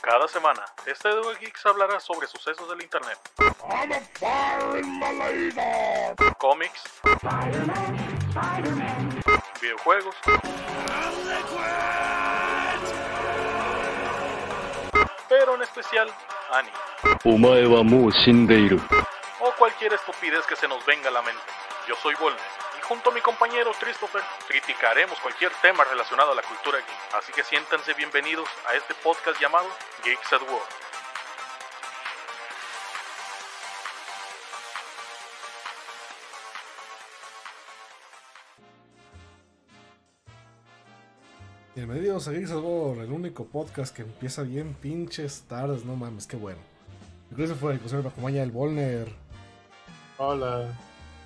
Cada semana, este Duel Geeks hablará sobre sucesos del internet, cómics, videojuegos, pero en especial anime. O cualquier estupidez que se nos venga a la mente. Yo soy Volnes. Junto a mi compañero Christopher, criticaremos cualquier tema relacionado a la cultura geek. Así que siéntanse bienvenidos a este podcast llamado Geeks at War. Bienvenidos a Geeks at War, el único podcast que empieza bien pinches tardes, no mames, qué bueno. Yo creo que se fue, que se me acompaña el Volner. Hola,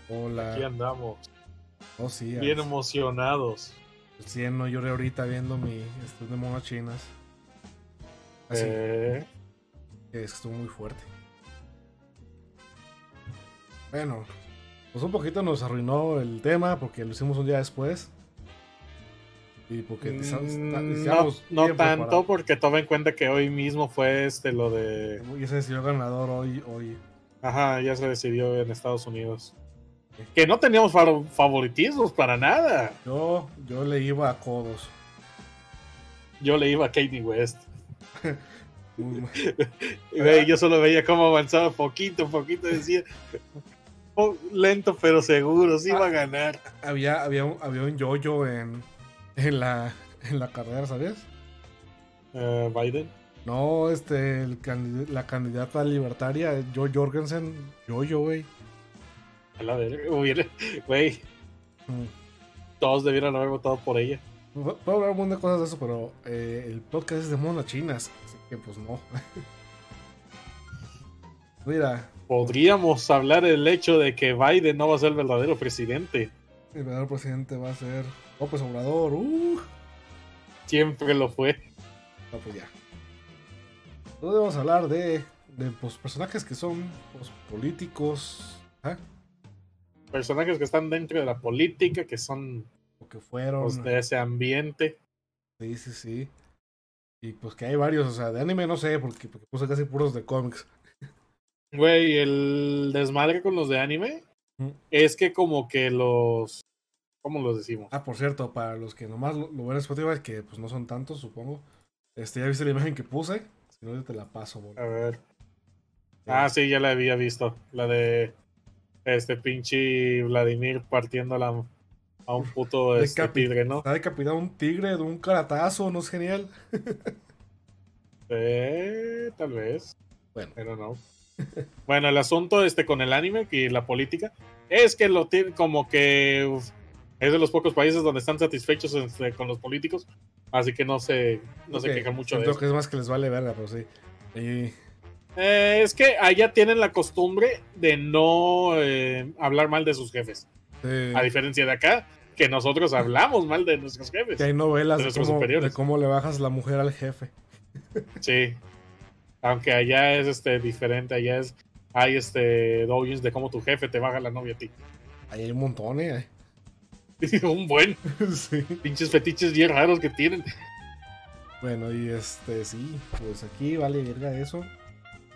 Hola. aquí andamos, Oh, sí, bien emocionados. 100 no lloré ahorita viendo mi estudio de monas chinas. Así Eh, que estuvo muy fuerte. Bueno, pues un poquito nos arruinó el tema porque lo hicimos un día después. Y porque mm, no, tanto porque toma en cuenta que hoy mismo fue este lo de... Y ese decidió ganador hoy, hoy. Ajá, ya se decidió en Estados Unidos. Que no teníamos fa- favoritismos para nada. Yo, yo le iba a codos. Yo le iba a Kanye West. Yo solo veía cómo avanzaba poquito, poquito. Decía, "Oh, lento pero seguro, sí va a ganar. había, había, un, había un yoyo en, en, la, en la carrera, ¿sabías? Eh, Biden. No, este, el la candidata libertaria, Jo Jorgensen, yoyo, güey. A la verga, Güey, Mm. todos debieron haber votado por ella. Puedo hablar un montón de cosas de eso, pero eh, el podcast es de monas chinas, así que pues no. Mira, Podríamos hablar del hecho de que Biden no va a ser el verdadero presidente. el verdadero presidente va a ser López Obrador. Uh, Siempre lo fue. no, pues ya. Entonces vamos a hablar de, de pues, personajes que son pues, políticos, ¿ah? Personajes que están dentro de la política, que son o que fueron. pues, de ese ambiente. Sí, sí, sí. Y pues que hay varios, o sea, de anime no sé, porque, porque puse casi puros de cómics. Güey, el desmadre con los de anime Mm. es que como que los... ¿Cómo los decimos? Ah, por cierto, para los que nomás lo, lo ven en Spotify, que pues no son tantos, supongo. Este, ya viste la imagen que puse. Si no, yo te la paso, boludo. A ver. Ah, sí, ya la había visto. La de este pinche Vladimir partiendo la, a un puto este, Decapi- tigre, ¿no? Está decapitado un tigre de un caratazo, ¿no es genial? Eh, tal vez. Bueno. Pero no. bueno, el asunto este con el anime y la política es que lo tiene como que uf, es de los pocos países donde están satisfechos este, con los políticos, así que no se no se Ok, quejan mucho de siento eso. que es más que les vale verga, pero sí. Y, Eh, es que allá tienen la costumbre de no eh, hablar mal de sus jefes, a diferencia de acá que nosotros hablamos mal de nuestros jefes. que hay novelas de cómo, superiores. de cómo le bajas la mujer al jefe. Sí. Aunque allá es este diferente, allá es hay este doujins de cómo tu jefe te baja la novia a ti. Ahí hay un montón, ¿eh? un buen sí. pinches fetiches bien raros que tienen. Bueno, y este, sí, pues aquí vale verga eso.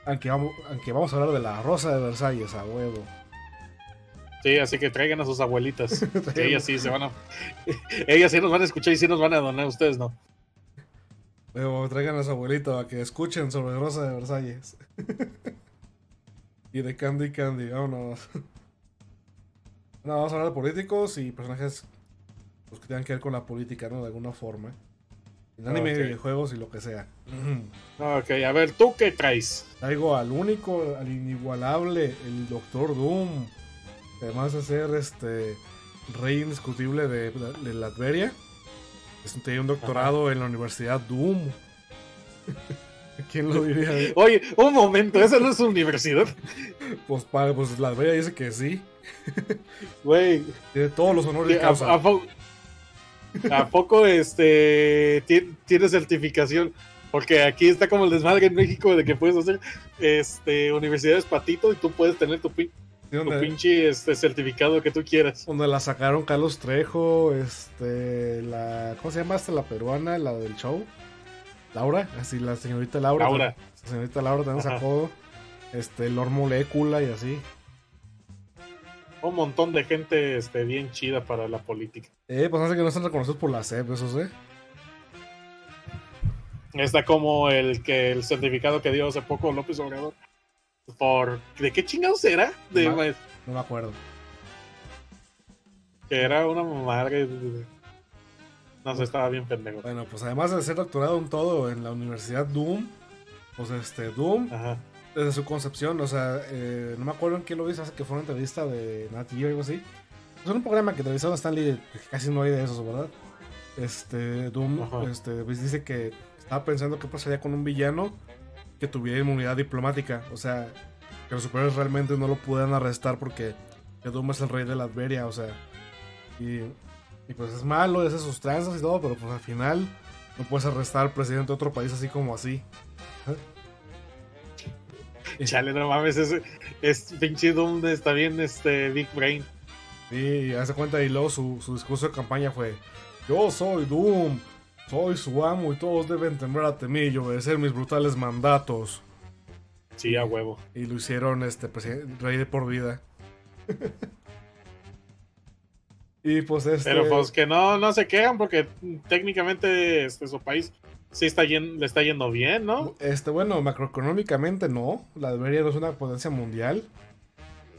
Aunque vamos, aunque vamos a hablar de la Rosa de Versalles, a huevo. Sí, así que traigan a sus abuelitas. que ellas sí se van a. ellas sí nos van a escuchar y sí nos van a donar, ustedes no. Traigan a su abuelito a que escuchen sobre Rosa de Versalles. y de Candy Candy, vámonos. No, vamos a hablar de políticos y personajes pues, que tengan que ver con la política, ¿no? De alguna forma. En anime, Ok. videojuegos y lo que sea. Ok, a ver, ¿tú qué traes? Traigo al único, al inigualable, el Doctor Doom. Además de ser este rey indiscutible de, de Latveria. Tiene un doctorado en la Universidad Doom. ¿Quién lo diría? Oye, un momento, esa no es universidad. Pues, para, pues Latveria dice que sí. Güey, Tiene todos los honores de ¿a, causa. a po- a poco este ti- tiene certificación? Porque aquí está como el desmadre en México de que puedes hacer este universidades patito y tú puedes tener tu pin. Tu pinche este, certificado que tú quieras. donde la sacaron Carlos Trejo, este, la, ¿cómo se llama esta? La peruana, la del show. Laura, así la señorita Laura. Laura. La señorita Laura también Ajá. sacó, este, Lord Molécula y así. Un montón de gente este, bien chida para la política. Eh, pues hace que no están reconocidos por la CEP, eso sí. Está como el que el certificado que dio hace poco López Obrador. Por. ¿De qué chingados era? De, pues, No me acuerdo. que era una madre. No sé, estaba bien pendejo. Bueno, pues además de ser doctorado en todo en la Universidad Doom, pues este, Doom, Ajá. Desde su concepción, o sea, eh, no me acuerdo en qué lo hice, hace que fue una entrevista de Nat Geo o algo así. Es un programa que entrevistaron a Stanley, que casi no hay de esos, ¿verdad? Este, Doom, Ajá. este, pues dice que estaba pensando qué pasaría con un villano que tuviera inmunidad diplomática, o sea, que los superiores realmente no lo pudieran arrestar porque que Doom es el rey de la Adveria, o sea, y, y pues es malo, hace sus tranzas y todo, pero pues al final no puedes arrestar al presidente de otro país así como así. ¿Eh? Chale, no mames, es, es pinche Doom, está bien este Big Brain. Sí, hace cuenta y luego su, su discurso de campaña fue Yo soy Doom, soy su amo y todos deben temblar ante mí y obedecer mis brutales mandatos. Sí, a huevo. Y lo hicieron este presi- rey de por vida. y pues este Pero pues que no, no se quejan porque técnicamente este, su país sí está yen- le está yendo bien, ¿no? Este, bueno, macroeconómicamente no. La Iberia no es una potencia mundial.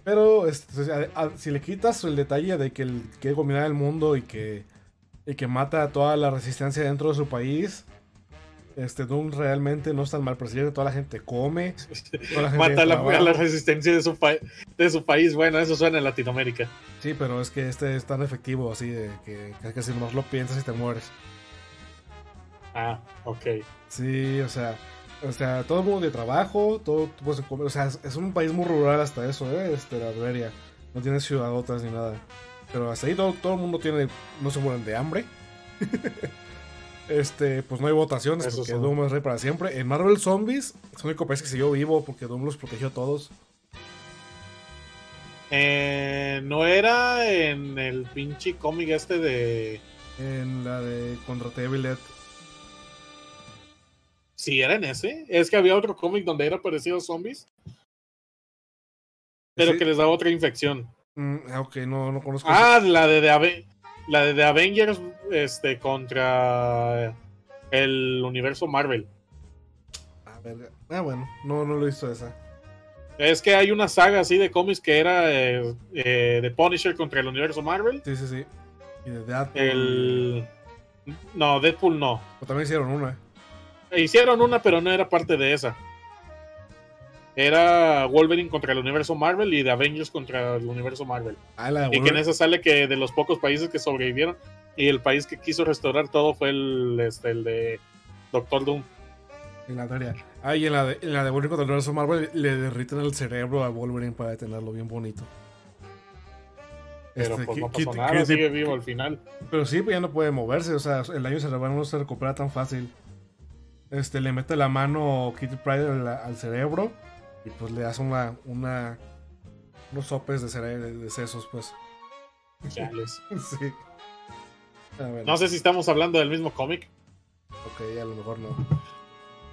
Pero este, a- a- si le quitas el detalle de que él quiere dominar el mundo y que, y que mata a toda la resistencia dentro de su país, este Doom realmente no es tan mal presidente. Toda la gente come. Toda la gente Mata la, a la resistencia de su, de su país. Bueno, eso suena en Latinoamérica. Sí, pero es que este es tan efectivo así de que, que, que si nomás lo piensas y te mueres. Ah, ok. Sí, o sea, o sea, todo el mundo de trabajo, todo, pues, o sea, es, un país muy rural hasta eso, ¿eh? Este, la Iberia. No tiene ciudadotas ni nada. Pero hasta ahí todo, todo el mundo tiene, no se mueren de hambre. este, pues no hay votaciones Eso porque sí. Doom es rey para siempre. En Marvel Zombies, es el único país que siguió vivo porque Doom los protegió a todos. Eh, no era en el pinche cómic este de. En la de Contra Tevilet. Sí, era en ese. Es que había otro cómic donde era parecido a zombies. Pero Sí. que les daba otra infección. Mm, ah, ok, no, no conozco. Ah, la de, The Ave- la de The Avengers este, contra el universo Marvel. Ah, verga. Ah, bueno, no, no lo he visto esa. Es que hay una saga así de cómics que era eh, eh, The Punisher contra el universo Marvel. Sí, sí, sí. Y de Deadpool. El. No, Deadpool no. O también hicieron una. Hicieron una, pero no era parte de esa. Era Wolverine contra el universo Marvel y The Avengers contra el universo Marvel. Ah, la de Y que en esa sale que de los pocos países que sobrevivieron y el país que quiso restaurar todo fue el, este, el de Doctor Doom. En la teoría. Ah, y en la de, en la de Wolverine contra el universo Marvel le derriten el cerebro a Wolverine para tenerlo bien bonito. Pero Este, pues no pasó nada, sigue vivo al final. Pero sí, pues ya no puede moverse. O sea, el daño cerebral no se recupera tan fácil. Este, le mete la mano Kitty Pryde al, al cerebro y pues le hace una, una unos sopes de, cere- de, sesos, pues. Chales. sí. A ver, No sé si estamos hablando del mismo cómic. ok, a lo mejor no.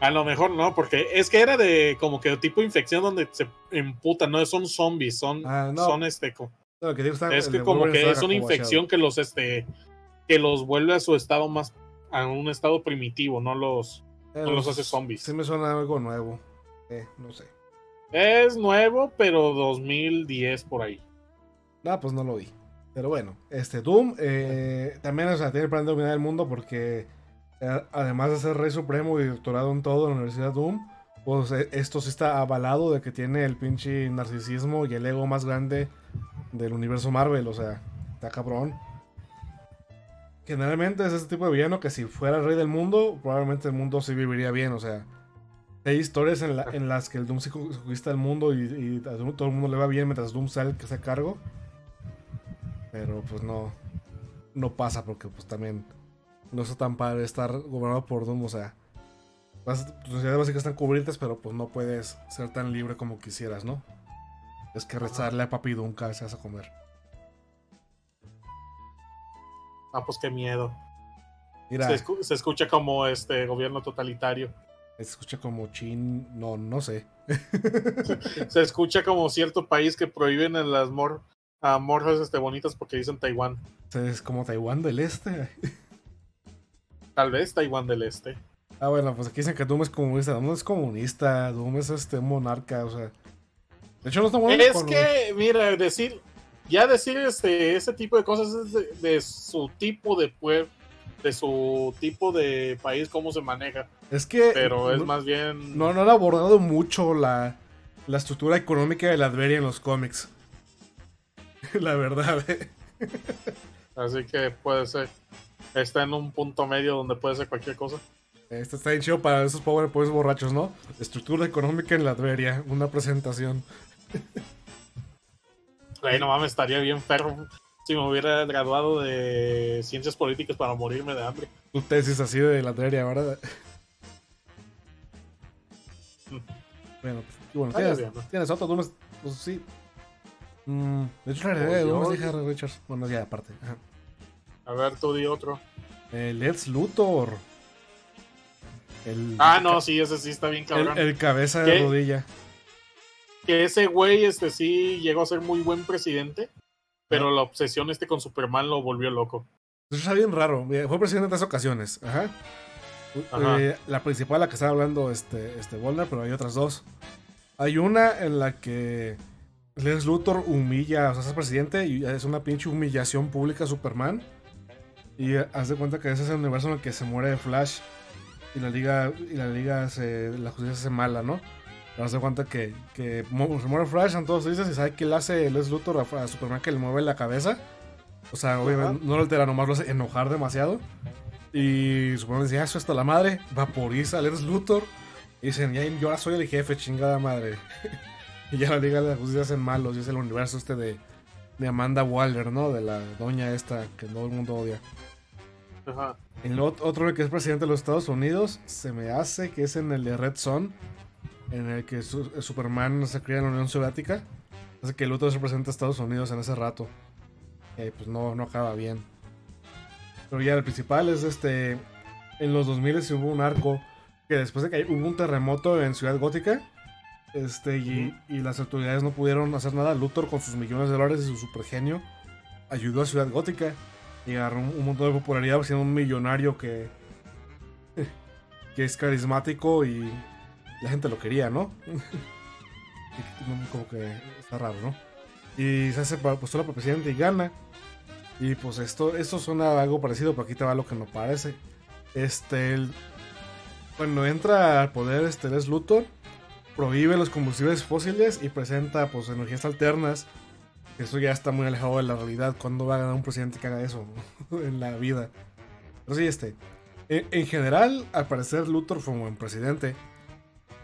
A lo mejor no, porque es que era de como que tipo infección donde se emputan, no son zombies, son, Ah, no. son este, co- No, que está- es que como que es una infección que los este que los vuelve a su estado más a un estado primitivo, no los no los hace zombies. Sí me suena algo nuevo. Eh, no sé. es nuevo, pero 2010 por ahí. No, pues no lo vi. Pero bueno, este Doom eh, también o sea, tiene el plan de dominar el mundo porque eh, además de ser rey supremo y doctorado en todo en la Universidad Doom, pues eh, esto sí está avalado de que tiene el pinche narcisismo y el ego más grande del universo Marvel. O sea, está cabrón. Generalmente es este tipo de villano que si fuera el rey del mundo, probablemente el mundo sí viviría bien. O sea, hay historias en, la- en las que el Doom sí conquista el mundo y, Doom todo el mundo le va bien mientras Doom el que se cargo. Pero pues no. No pasa porque pues también no está tan padre estar gobernado por Doom. O sea, vas- tus necesidades básicas están cubiertas, pero pues no puedes ser tan libre como quisieras, ¿no? Es que rezarle a Papi Dunca se hace a comer. Ah, pues qué miedo. Mira, Se, se, escu- se escucha como este gobierno totalitario. escucha como chin. No, no sé. Se escucha como cierto país que prohíben a las mor a morras este, bonitas porque dicen Taiwán. Es como Taiwán del Este. Tal vez Taiwán del Este. Ah, bueno, pues aquí dicen que Doom es comunista. Doom no es comunista. Doom es este monarca, o sea. De hecho, no está bueno. Es que, mira, decir, ya decir este, ese tipo de cosas es de, de su tipo de pueblo, de su tipo de país, cómo se maneja. Es que. Pero es no, más bien. No, no han abordado mucho la, la estructura económica de la Adveria en los cómics. la verdad, eh. Así que puede ser. Está en un punto medio donde puede ser cualquier cosa. Este está bien chido para esos pobres borrachos, ¿no? Estructura económica en la Adveria. Una presentación. Güey, no mames, estaría bien perro si me hubiera graduado de ciencias políticas para morirme de hambre. Tu tesis así de la Adveria, ¿verdad? bueno, pues, bueno, tienes, bien, ¿no? tienes otro, pues sí. Mm, de hecho, la heredera de de Harry Richards. Bueno, ya aparte. Ajá. A ver, tú di otro. El Lex Luthor. El, Ah, no, sí, ese sí está bien el, cabrón. el cabeza de ¿Qué? rodilla. Que ese güey, este sí llegó a ser muy buen presidente, pero la obsesión este con Superman lo volvió loco. Eso está bien raro. Fue presidente en tres ocasiones. Ajá. Ajá. Eh, la principal, la que estaba hablando este, este Volner, pero hay otras dos. Hay una en la que Lex Luthor humilla, o sea, es presidente y es una pinche humillación pública a Superman. Y eh, haz de cuenta que ese es el universo en el que se muere Flash y la liga, y la liga se, la justicia se hace mala, ¿no? Haz de cuenta que, que se muere Flash, en todos dices y sabe que le hace Lex Luthor a, a Superman que le mueve la cabeza. O sea, obviamente no lo altera, nomás lo hace enojar demasiado. Y Superman dice, ah, eso está la madre, vaporiza a Lex Luthor. Y dicen, ya, yo ahora soy el jefe, chingada madre. y ya la Liga de la Justicia hacen malos, y es el universo este de, de Amanda Waller, ¿no? De la doña esta que todo el mundo odia. Ajá. El ot- otro que es presidente de los Estados Unidos, se me hace que es en el de Red Son, en el que su- Superman se cría en la Unión Soviética. Hace que Luthor se presenta a Estados Unidos en ese rato. Eh, pues no, no acaba bien. Pero ya el principal es este. En los 2000 se hubo un arco que después de que hubo un terremoto en Ciudad Gótica. Este, y, y las autoridades no pudieron hacer nada. Luthor con sus millones de dólares y su supergenio ayudó a Ciudad Gótica y agarró un, un montón de popularidad siendo un millonario que que es carismático y la gente lo quería, ¿no? Como que está raro, ¿no? Y se hace postula para presidente y gana. Y pues esto, esto suena algo parecido, pero aquí te va lo que no parece. Este, el- cuando entra al poder este Lex Luthor, prohíbe los combustibles fósiles y presenta pues energías alternas. Eso ya está muy alejado de la realidad. ¿Cuándo va a ganar un presidente que haga eso en la vida? Pero sí, este. En, en general, al parecer, Luthor fue un buen presidente.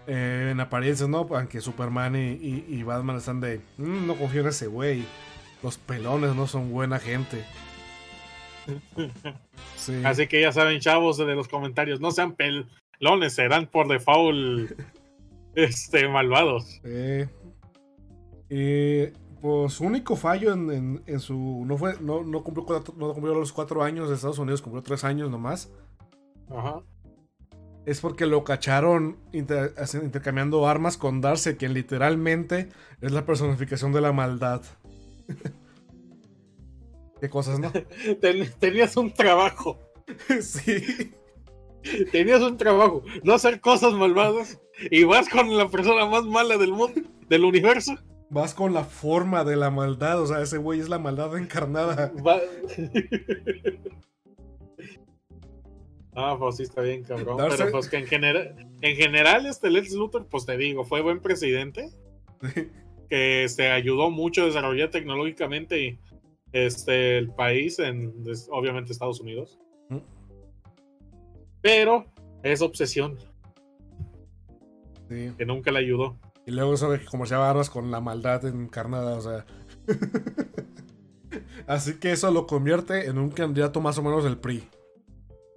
Eh, en apariencia, ¿no? Aunque Superman y, y- y Batman están de. "Mm, no confío en ese güey. Los pelones no son buena gente. Sí. Así que ya saben, chavos de los comentarios, no sean pelones, serán por default este, malvados. Eh, y pues su único fallo en, en- en su. No fue. No, no cumplió cuatro- no cumplió los cuatro años de Estados Unidos, cumplió tres años nomás. Ajá. Es porque lo cacharon inter- intercambiando armas con Darcy, quien literalmente es la personificación de la maldad. Qué cosas, ¿no? Ten- tenías un trabajo, sí. tenías un trabajo, no hacer cosas malvadas y vas con la persona más mala del mundo, del universo. Vas con la forma de la maldad. O sea, ese güey es la maldad encarnada. Va- Ah, pues sí está bien, cabrón. Pero pues que en general, en general, este Lex Luthor, pues te digo, fue buen presidente, que este, ayudó mucho a desarrollar tecnológicamente este, el país, en obviamente Estados Unidos. Mm. Pero es obsesión, Sí. que nunca le ayudó. Y luego eso de que comerciaba armas con la maldad encarnada, o sea. Así que eso lo convierte en un candidato más o menos del PRI.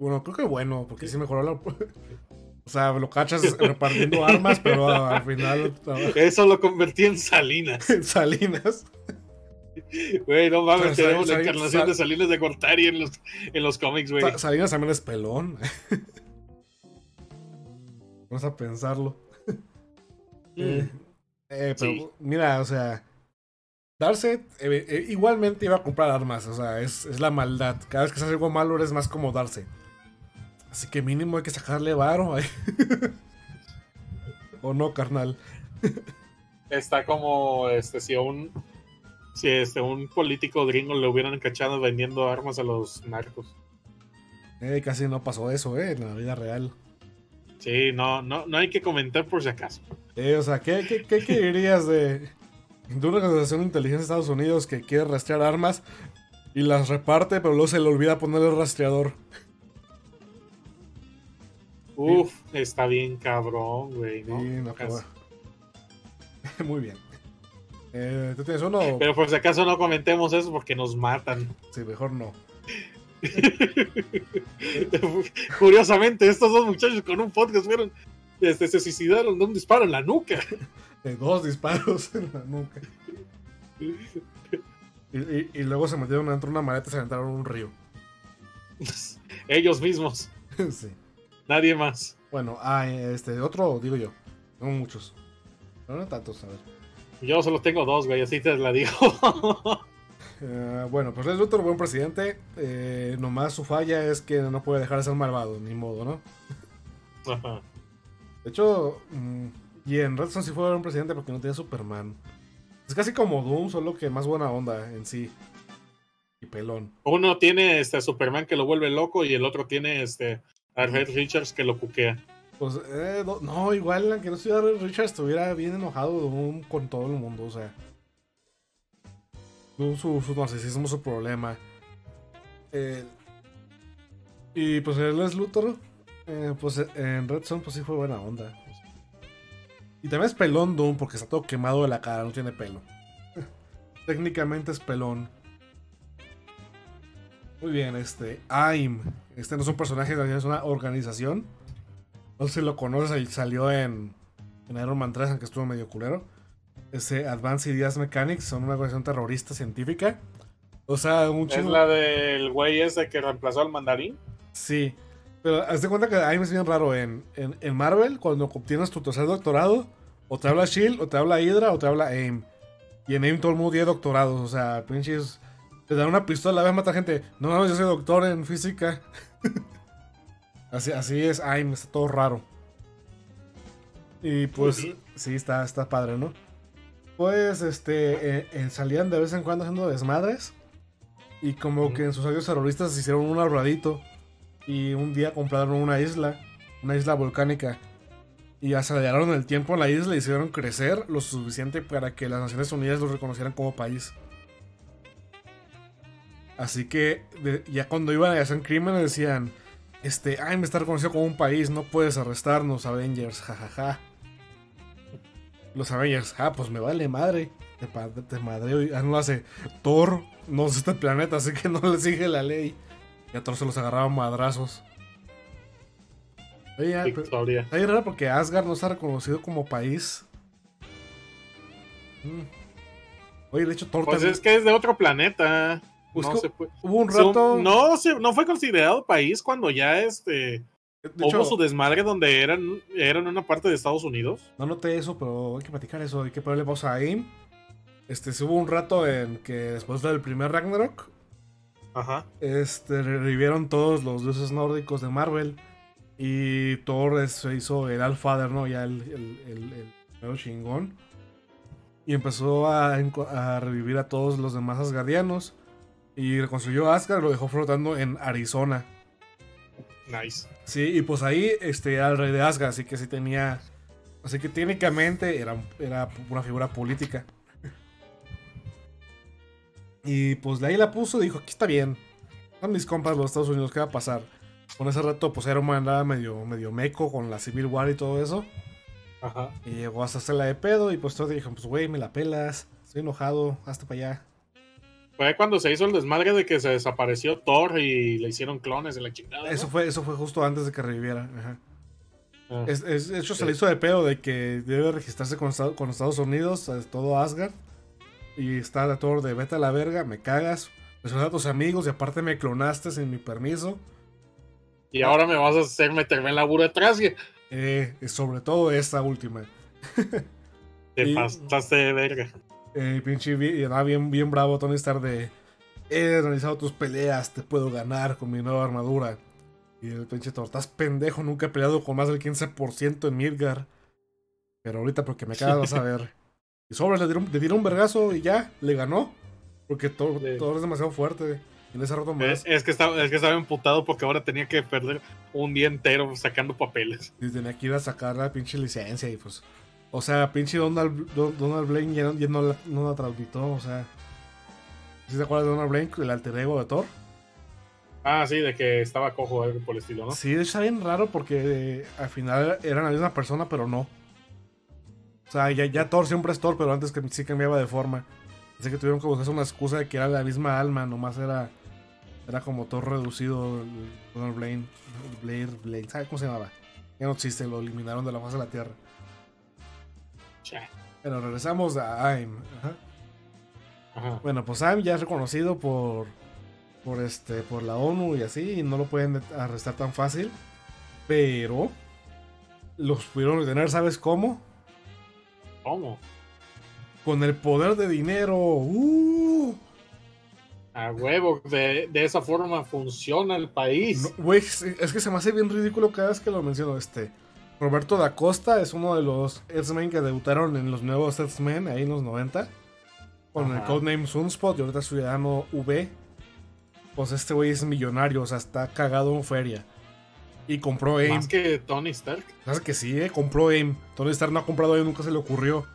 Bueno, creo que bueno, porque sí mejoró la. O sea, lo cachas repartiendo armas, pero al final Eso lo convertí en Salinas. en Salinas. Güey, no mames, tenemos la encarnación Sal- de Salinas de Gortari en los, en los cómics, güey. Sa- Salinas también es pelón. Vamos a pensarlo. Eh, eh, pero Sí. mira, o sea, Darkseid eh, eh, igualmente iba a comprar armas, o sea, es, es la maldad. Cada vez que hace algo malo eres más como Darkseid. Así que mínimo hay que sacarle varo. ahí. o no, carnal. Está como este si a un si este un político gringo le hubieran cachado vendiendo armas a los narcos. Eh, casi no pasó eso, eh, en la vida real. Sí, no, no, no hay que comentar por si acaso. Eh, o sea, ¿qué, qué, qué, qué dirías de, de una organización de inteligencia de Estados Unidos que quiere rastrear armas y las reparte, pero luego se le olvida poner el rastreador? Uf, está bien cabrón, güey, ¿no? Sí. Muy bien. Eh, ¿Tú tienes uno? Pero por si acaso no comentemos eso porque nos matan. Sí, mejor no. Curiosamente, estos dos muchachos con un podcast fueron, este, se suicidaron de un disparo en la nuca. De dos disparos en la nuca. Y, y- y luego se metieron dentro de una maleta y se aventaron un río. Ellos mismos, sí. Nadie más. Bueno, ah, este, otro, digo yo. No muchos. Pero no tantos, a ver. Yo solo tengo dos, güey, así te la digo. Eh, bueno, pues Lex Luthor, buen presidente. Eh, nomás su falla es que no puede dejar de ser malvado, ni modo, ¿no? Ajá. De hecho, mm, y en Redstone sí fue un presidente porque no tenía Superman. Es casi como Doom, solo que más buena onda en sí. Y pelón. Uno tiene este Superman que lo vuelve loco y el otro tiene este a Red Richards que lo cuquea. Pues, eh, no, igual, aunque no estuviera Red Richard, estuviera bien enojado con todo el mundo, o sea. Su, su narcisismo, su problema. Eh, y pues el Les Luthor, eh, pues en Redstone, pues sí fue buena onda. Y también es pelón Doom porque está todo quemado de la cara, no tiene pelo. Técnicamente es pelón. Muy bien, este. AIM. Este no es un personaje, es una organización. No sé si lo conoces, salió en, en Iron Man 3, aunque estuvo medio culero. Ese Advanced Ideas Mechanics son una organización terrorista científica. O sea, un Es chingo. la del güey ese que reemplazó al mandarín. Sí. Pero haz de cuenta que AIM es bien raro. En, en, en Marvel, cuando obtienes tu tercer doctorado, o te habla Shield, o te habla Hydra, o te habla AIM. Y en AIM todo el mundo tiene doctorados. O sea, pinches. Te dan una pistola, ves matar gente. No mames, yo soy doctor en física. así, así es AIM, está todo raro. Y pues, sí, está, está padre, ¿no? Pues, este, eh, eh, salían de vez en cuando haciendo desmadres. Y como que en sus años terroristas hicieron un ahorradito. Y un día compraron una isla, una isla volcánica. Y aceleraron el tiempo en la isla y hicieron crecer lo suficiente para que las Naciones Unidas lo reconocieran como país. Así que de- ya cuando iban a hacer crímenes decían, este, ay, me está reconocido como un país, no puedes arrestarnos, Avengers, jajaja. Los Avengers, ah, pues me vale madre. Te, te madreo y ah, no lo hace Thor, no es este planeta, así que no le sigue la ley. Y a Thor se los agarraba madrazos. Oye, pero- Victoria. Está bien raro porque Asgard no está reconocido como país. Mm. Oye, de hecho, Thor Pues también- es que es de otro planeta. Pues no se hubo un rato. no, se- no fue considerado país cuando ya este de hubo su desmadre donde eran, eran una parte de Estados Unidos. no noté eso, pero hay que platicar eso. Hay que ponerle pausa a AIM. Este, sí hubo un rato en que después del primer Ragnarok, Ajá. este, revivieron todos los dioses nórdicos de Marvel. Y Thor se hizo el Alfather, ¿no? Ya el, el, el, el nuevo chingón. Y empezó a, a revivir a todos los demás Asgardianos. Y reconstruyó Asgard, lo dejó flotando en Arizona. Nice. Sí, y pues ahí este, era el rey de Asgard, así que sí tenía. Así que técnicamente era, era una figura política. Y pues de ahí la puso, dijo: aquí está bien. Son mis compas los Estados Unidos, ¿qué va a pasar? Con ese rato, pues Man andaba medio, medio meco con la Civil War y todo eso. Ajá. Y llegó hasta hacerla de pedo. Y pues todos dijeron: Pues güey, me la pelas. Estoy enojado, hasta para allá. Fue cuando se hizo el desmadre de que se desapareció Thor y le hicieron clones de la chingada. ¿no? Eso fue, eso fue justo antes de que reviviera. Ajá. Ah, Es, es- de hecho, se le hizo de pedo de que debe registrarse con, Estados- con Estados Unidos, todo Asgard. Y está de todo de vete a la verga, me cagas. Presioné a tus amigos y aparte me clonaste sin mi permiso. Y ahora me vas a hacer meterme en la burocracia. Eh, sobre todo esta última. Te Y- pasaste de verga. Eh, pinche, andaba bien, bien bravo Tony Stark de... He analizado tus peleas, te puedo ganar con mi nueva armadura. Y el pinche Thor, estás pendejo, nunca he peleado con más del 15% en Midgar. Pero ahorita porque me acabas vas a ver. Y sobre le dieron, le dieron un vergazo y ya, le ganó. Porque Thor, Sí. Thor es demasiado fuerte. En ese rato más. Es, es que estaba, es que estaba emputado porque ahora tenía que perder un día entero sacando papeles. Y tenía que ir a sacar la pinche licencia y pues... O sea, pinche Donald, Don- Donald Blaine ya, no- ya no, la, no la o sea... ¿Sí te acuerdas de Donald Blaine, el alter ego de Thor? Ah, sí, de que estaba cojo algo por el estilo, ¿no? Sí, de hecho está bien raro porque eh, al final eran la misma persona, pero no. O sea, ya, ya Thor siempre es Thor, pero antes que sí cambiaba de forma. Así que tuvieron que buscar una excusa de que era la misma alma, nomás era era como Thor reducido, Donald Blaine, Blair, Blaine, ¿sabes cómo se llamaba? Ya no existe, lo eliminaron de la faz de la Tierra. Cha. Pero regresamos a Aim. Ajá. Ajá. Bueno, pues Aim ya es reconocido por por este por la ONU y así y no lo pueden arrestar tan fácil, pero los pudieron detener, ¿sabes cómo? ¿Cómo? Con el poder de dinero. ¡Uh! A huevo, de, de esa forma funciona el país. No, Güey, es es que se me hace bien ridículo cada vez que lo menciono. Este Roberto da Costa es uno de los X-Men que debutaron en los nuevos X-Men ahí en los 90 con el codename Sunspot y ahorita es ciudadano V. Pues este güey es millonario, o sea, está cagado en feria. Y compró AIM. Más que Tony Stark. ¿Sabes que sí, eh? Compró AIM. Tony Stark no ha comprado AIM, nunca se le ocurrió.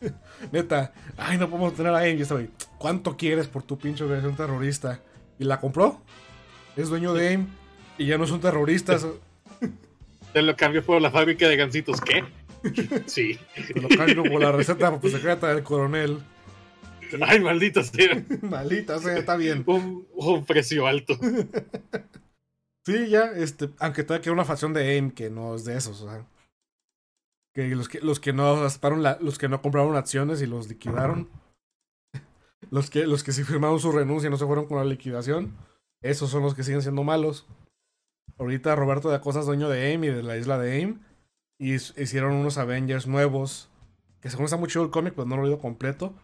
Neta, ay, no podemos tener a AIM. Y este güey, ¿cuánto quieres por tu pinche organización terrorista? Y la compró. Es dueño de AIM. Y ya no es un terrorista. Te lo cambió por la fábrica de gancitos. ¿Qué? Sí. Se lo cambio por la receta pues, secreta del coronel. Ay, maldita sea. Malita, o sea, está bien. Un, un precio alto. Sí, ya, este, aunque todavía queda una facción de AIM que no es de esos, o sea. Que los que, los que no aceptaron la- los que no compraron acciones y los liquidaron. Los que, los que sí firmaron su renuncia y no se fueron con la liquidación. Esos son los que siguen siendo malos. Ahorita Roberto de Acosta dueño de AIM y de la isla de AIM. Y hicieron unos Avengers nuevos. Que según está muy chido el cómic, pero no lo he leído completo.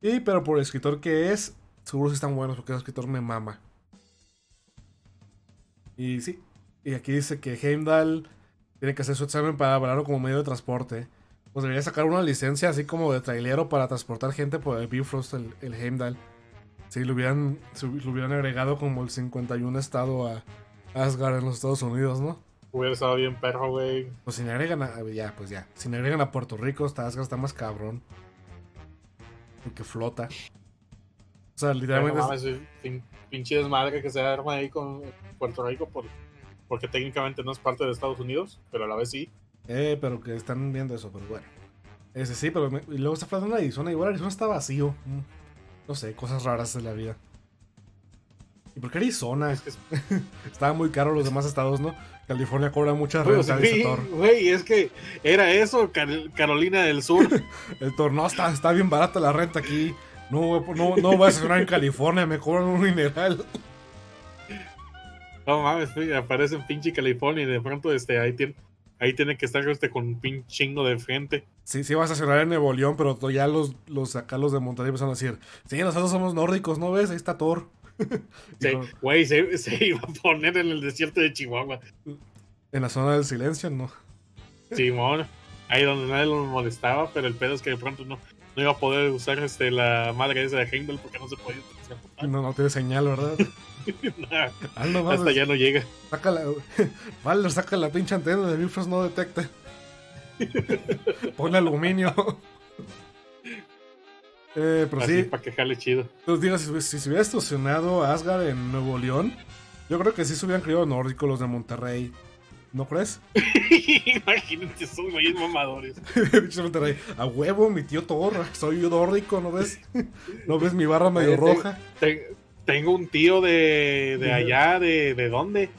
Y pero por el escritor que es, seguro sí están buenos porque ese escritor me mama. Y sí, y aquí dice que Heimdall tiene que hacer su examen para avalarlo como medio de transporte. Pues debería sacar una licencia así como de trailero para transportar gente por el Bifrost, el, el Heimdall. Si lo hubieran, lo hubieran agregado como el 51 estado a Asgard en los Estados Unidos, ¿no? Hubiera estado bien perro, güey. Pues si le agregan a, ya, pues ya. Si le agregan a Puerto Rico, hasta Asgard está más cabrón. Porque flota. O sea, literalmente... no es- mames, pinche desmadre que se arma ahí con Puerto Rico por, porque técnicamente no es parte de Estados Unidos, pero a la vez sí. Eh, pero que están viendo eso, pero bueno. Ese sí, pero me- y luego está de Arizona. Igual Arizona está vacío. Mm, No sé, cosas raras de la vida. ¿Y por qué Arizona? Es que es- Estaban muy caros los demás estados, ¿no? California cobra mucha Güey, o renta, sea, dice sí, Thor. güey, es que era eso, Car- Carolina del Sur. El Thor, no, está, está bien barata la renta aquí. No, no, no voy a estacionar en California, me cobran un mineral. No mames, güey, aparece en pinche California y de pronto este, ahí, tiene, ahí tiene que estar este, con un pinche chingo de frente. Sí, sí va a estacionar en Nuevo León, pero ya los, los acá los de Monterrey empezaron a decir, sí, nosotros somos nórdicos, ¿no ves? Ahí está Thor. Se- Güey, se, se iba a poner en el desierto de Chihuahua. en la zona del silencio, ¿no? Simón, ahí donde nadie lo molestaba, pero el pedo es que de pronto no, no iba a poder usar este, la madre esa de Heimdall porque no se podía transportar. No, no tiene señal, ¿verdad? Nah, Ah, no mames. hasta ya no llega. Saca la. Valder, saca la pinche antena de Bifrost no detecta. Pon aluminio. Eh, pero Así sí, para que jale chido. pues digo, si, si se hubiera estacionado Asgard en Nuevo León, yo creo que sí se hubieran creído nórdicos los de Monterrey. ¿No crees? Imagínate, son güeyes mamadores. Monterrey. A huevo, mi tío Thor, soy nórdico, ¿no ves? ¿No ves mi barra medio Oye, roja? Te- tengo un tío de, de allá, de, ¿de dónde?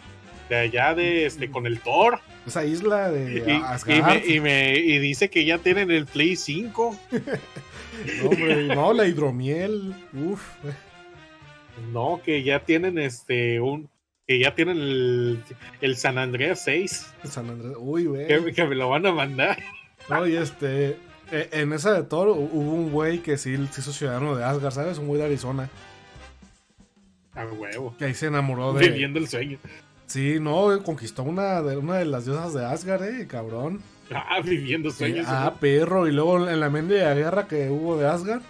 De allá de este, con el Thor. Esa isla de Y, Asgard. y me, y me- y dice que ya tienen el Play 5. No, hombre, no, la hidromiel. Uf. No, que ya tienen este un que ya tienen el, el San Andreas 6. San Andrés. Uy, güey. Que, que me lo van a mandar. No, y este. eh, En esa de Thor hu- hubo un güey que sí se hizo ciudadano de Asgard, ¿sabes? Un güey de Arizona. A huevo. Que ahí se enamoró de. Viviendo el sueño. Sí, no, conquistó una de, una de las diosas de Asgard, eh, cabrón. Ah, viviendo sueños. ah, perro. Y luego en la mendiga guerra que hubo de Asgard,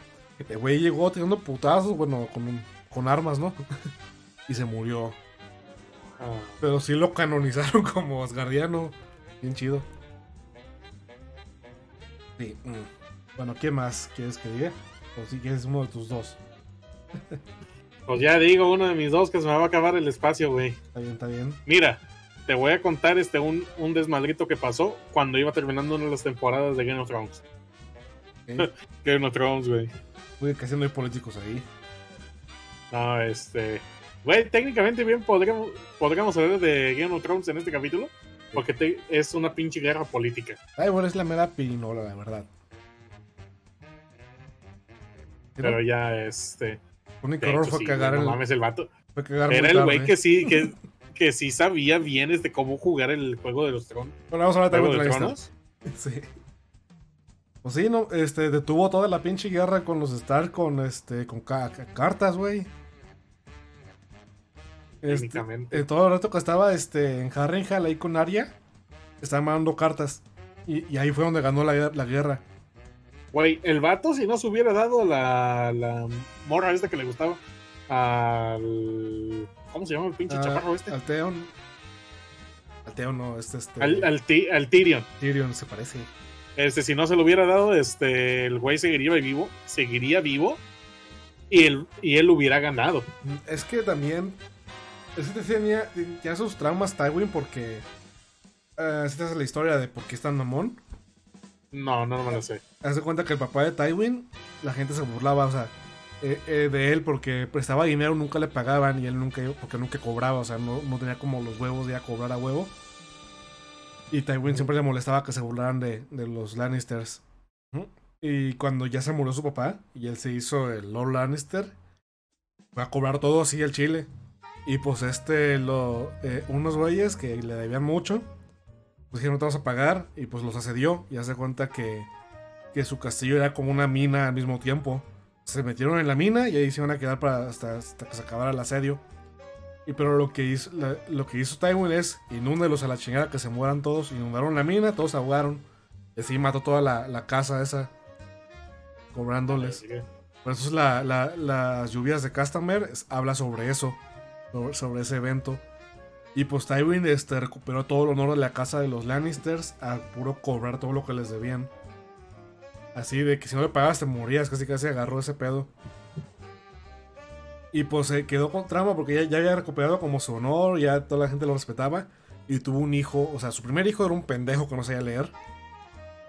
el güey llegó teniendo putazos, bueno, con, con armas, ¿no? y se murió. Ah, Pero sí lo canonizaron como asgardiano. Bien chido. Sí. mm. Bueno, ¿qué más quieres que diga? O si quieres uno de tus dos. pues ya digo, uno de mis dos que se me va a acabar el espacio, güey. Está bien, está bien. Mira, te voy a contar este un, un desmadrito que pasó cuando iba terminando una de las temporadas de Game of Thrones. Game of Thrones, güey. Uy, casi no hay políticos ahí. No, este. Güey, técnicamente bien podríamos, podríamos hablar de Game of Thrones en este capítulo. Porque te- es una pinche guerra política. Ay, bueno, es la mera pirinola, la verdad. Pero ya, este. único error hecho, fue sí, cagar güey, el, no mames, el vato. fue cagar Era el güey que sí, que, que sí sabía bien este cómo jugar el juego de los tronos. Bueno, vamos a hablar ¿Juego también de de tronos? Sí. Pues sí, no, este, detuvo toda la pinche guerra con los Stark con este, con ca- ca- cartas, güey. Este, Técnicamente. en todo el rato que estaba este, en Harrenhal ahí con Arya, estaban mandando cartas. Y, y ahí fue donde ganó la, la guerra. Güey, el vato, si no se hubiera dado la, la morra esta que le gustaba al. ¿Cómo se llama el pinche Ah, chaparro este? Al Theon. Al Theon no, este, este. Al, al, al Tyrion. Tyrion se parece. Este, si no se lo hubiera dado, este, el güey seguiría vivo, seguiría vivo y él, y él hubiera ganado. Mm, Es que también. Es que tenía, tenía sus traumas Tywin porque. eh, si te hace la historia de por qué es tan mamón. No, no, no me lo sé. Haz de cuenta que el papá de Tywin, la gente se burlaba, o sea, eh, eh, de él porque prestaba dinero, nunca le pagaban y él nunca, porque nunca cobraba, o sea, no, no tenía como los huevos de cobrar a huevo. Y Tywin siempre le molestaba que se burlaran de, de los Lannisters. Y cuando ya se murió su papá y él se hizo el Lord Lannister, fue a cobrar todo así el chile. Y pues este, lo, eh, unos güeyes que le debían mucho, pues dijeron, no te vamos a pagar, y pues los asedió, y hace cuenta que, que su castillo era como una mina al mismo tiempo. Se metieron en la mina y ahí se iban a quedar para hasta, hasta que se acabara el asedio. Y pero lo que hizo, la- lo que hizo Tywin es inúndelos a la chingada, que se mueran todos. Inundaron la mina, todos ahogaron. Y así mató toda la, la casa esa, cobrándoles. Por eso es la, la- las lluvias de Castamer es- habla sobre eso, sobre, sobre ese evento. Y pues Tywin este, recuperó todo el honor de la casa de los Lannisters a puro cobrar todo lo que les debían. Así de que si no le pagabas te morías, casi casi agarró ese pedo. Y pues se quedó con trama porque ya, ya había recuperado como su honor, ya toda la gente lo respetaba. Y tuvo un hijo, o sea, su primer hijo era un pendejo que no sabía leer.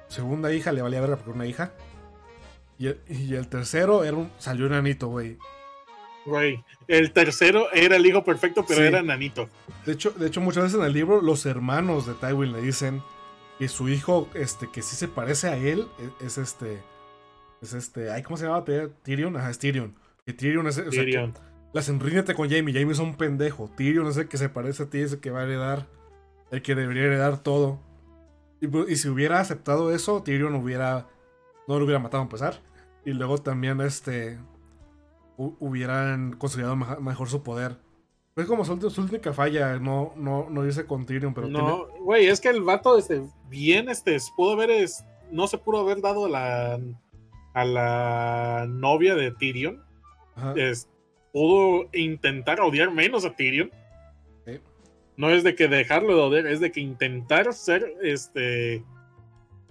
Segunda hija le valía verga porque era una hija. Y el, y el tercero era un, salió enanito, güey. Güey, el tercero era el hijo perfecto, pero Sí. era nanito. De hecho, de hecho, muchas veces en el libro los hermanos de Tywin le dicen que su hijo, este, que sí se parece a él, e- es, este, es este, ay, ¿cómo se llama? Tyrion, ajá, es Tyrion. Que Tyrion es, o sea, que Tyrion. las enríñete con Jamie, Jamie es un pendejo. Tyrion es el que se parece a ti, es el que va a heredar, el que debería heredar todo. Y, y si hubiera aceptado eso, Tyrion hubiera, no lo hubiera matado a empezar. Y luego también, este, hu- hubieran considerado meja- mejor su poder. Es como su, su única falla, no, no, no irse con Tyrion, pero No, güey, es que el vato, este, bien, este, pudo haber, es- no se pudo haber dado a la, a la novia de Tyrion. ajá, es- pudo intentar odiar menos a Tyrion. Sí. No es de que dejarlo de odiar, es de que intentar ser, este,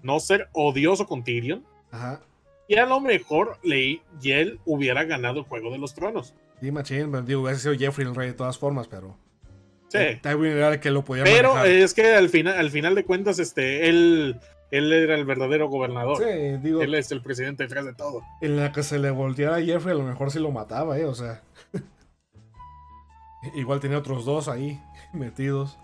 no ser odioso con Tyrion. ajá. Y a lo mejor Ley y él hubiera ganado el Juego de los Tronos. Sí, machín, digo, hubiese sido Jeffrey el rey de todas formas, pero... Sí. Tywin era el que lo podía Pero manejar. es que al final, al final de cuentas, este, él, él era el verdadero gobernador. Sí, digo, Él es el presidente detrás de todo. en la que se le volteara a Jeffrey, a lo mejor sí lo mataba, eh, o sea. Igual tenía otros dos ahí metidos.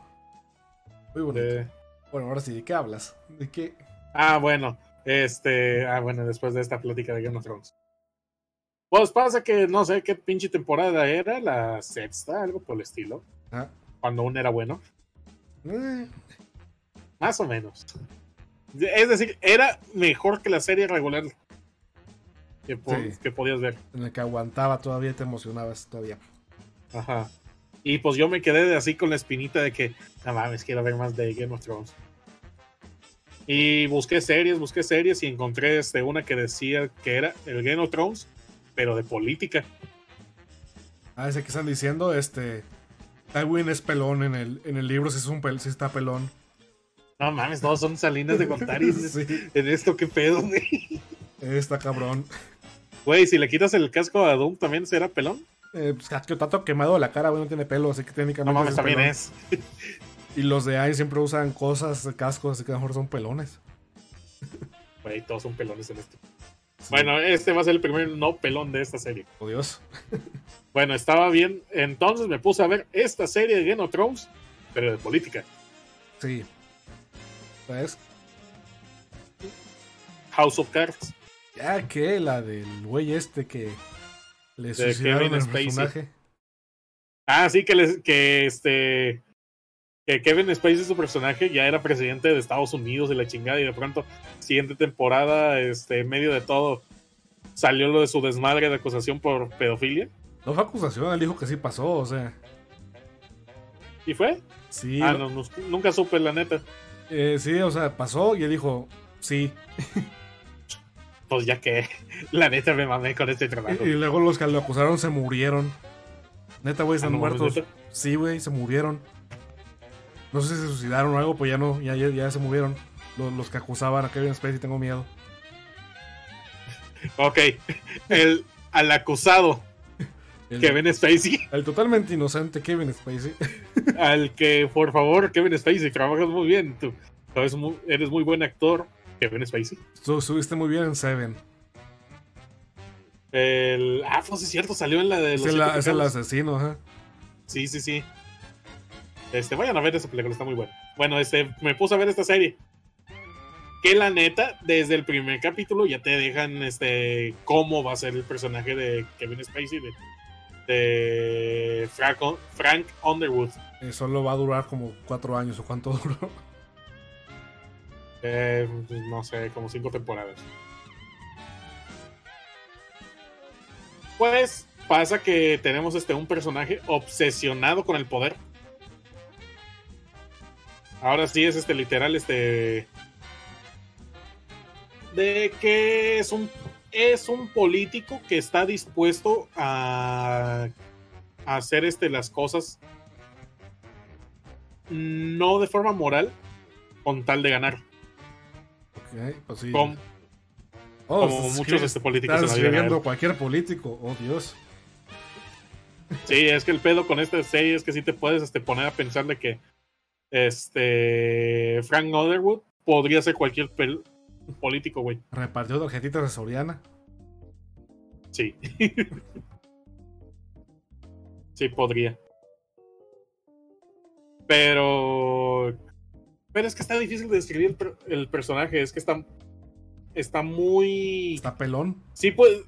Muy bonito. Eh, Bueno, ahora sí, ¿de qué hablas? ¿De qué? Ah, bueno. Este. Ah, bueno, después de esta plática de Game of Thrones. Pues pasa que no sé qué pinche temporada era, la sexta, algo por el estilo. Ah, Cuando aún era bueno. eh, Más o menos. Es decir, era mejor que la serie regular que, po- Sí. que podías ver. en el que aguantaba todavía, te emocionabas todavía. Ajá. Y pues yo me quedé así con la espinita de que, no mames, quiero ver más de Game of Thrones. Y busqué series, busqué series y encontré este, una que decía que era el Game of Thrones, pero de política. Ah, ese que están diciendo, este. Tywin es pelón en el, en el libro, si es un pel, si está pelón. No mames, todos son salinas de contar y sí, en esto qué pedo, güey. está cabrón. Güey, si le quitas el casco a Doom, ¿también será pelón? Eh, pues tanto quemado la cara, güey, no tiene pelo, así que No técnicamente. mames, es también pelón. es. Y los de ahí siempre usan cosas, cascos, así que a lo mejor son pelones. Güey, todos son pelones en esto. Sí. Bueno, este va a ser el primer no pelón de esta serie. Oh, Dios. Bueno, estaba bien. Entonces me puse a ver esta serie de Game of Thrones, pero de política. Sí. ¿Sabes? House of Cards. Ya que la del güey este que le suicidaron el personaje. Ah, sí, que, les, que este. Que Kevin Spacey, su personaje, ya era presidente de Estados Unidos y la chingada, y de pronto, siguiente temporada, este, en medio de todo, salió lo de su desmadre de acusación por pedofilia. No fue acusación, él dijo que sí pasó, o sea. ¿Y fue? Sí, Ah, no, no, nunca supe, la neta. eh, sí, o sea, pasó y él dijo, sí. Pues ya que, la neta me mamé con este trabajo. Y, y luego los que lo acusaron se murieron. Neta, güey, Ah, están no mames, muertos. Sí, güey, se murieron. No sé si se suicidaron o algo, pues ya no, ya, ya, ya se murieron. Los, los que acusaban a Kevin Spacey, tengo miedo. Ok, el, al acusado, El, Kevin Spacey. el totalmente inocente Kevin Spacey. al que, por favor, Kevin Spacey, trabajas muy bien. Tú eres muy, eres muy buen actor, Kevin Spacey. Tú estuviste muy bien en Seven. El, ah, pues es cierto, salió en la de los Es el, es asesino, ajá. Sí, sí, sí. Este, vayan a ver esa película, está muy buena. Bueno, este, me puse a ver esta serie. Que la neta, desde el primer capítulo ya te dejan este cómo va a ser el personaje de Kevin Spacey, de, de Frank, Frank Underwood. Eh, solo va a durar como cuatro años o cuánto duró. Eh, pues, no sé, como cinco temporadas. Pues pasa que tenemos este un personaje obsesionado con el poder. Ahora sí es este literal este de que es un es un político que está dispuesto a, a hacer este las cosas no de forma moral con tal de ganar. Ok, pues sí. Como, Oh, como muchos escribi- este, políticos Estás escribiendo cualquier político, oh Dios. Sí, es que el pedo con esta serie es que sí te puedes este, poner a pensar de que este Frank Underwood podría ser cualquier político, güey. Repartió tarjetitas de Soriana. Sí. sí, podría. Pero. Pero es que está difícil de describir el, per- el personaje. Es que está. Está muy. Está pelón. Sí, pues.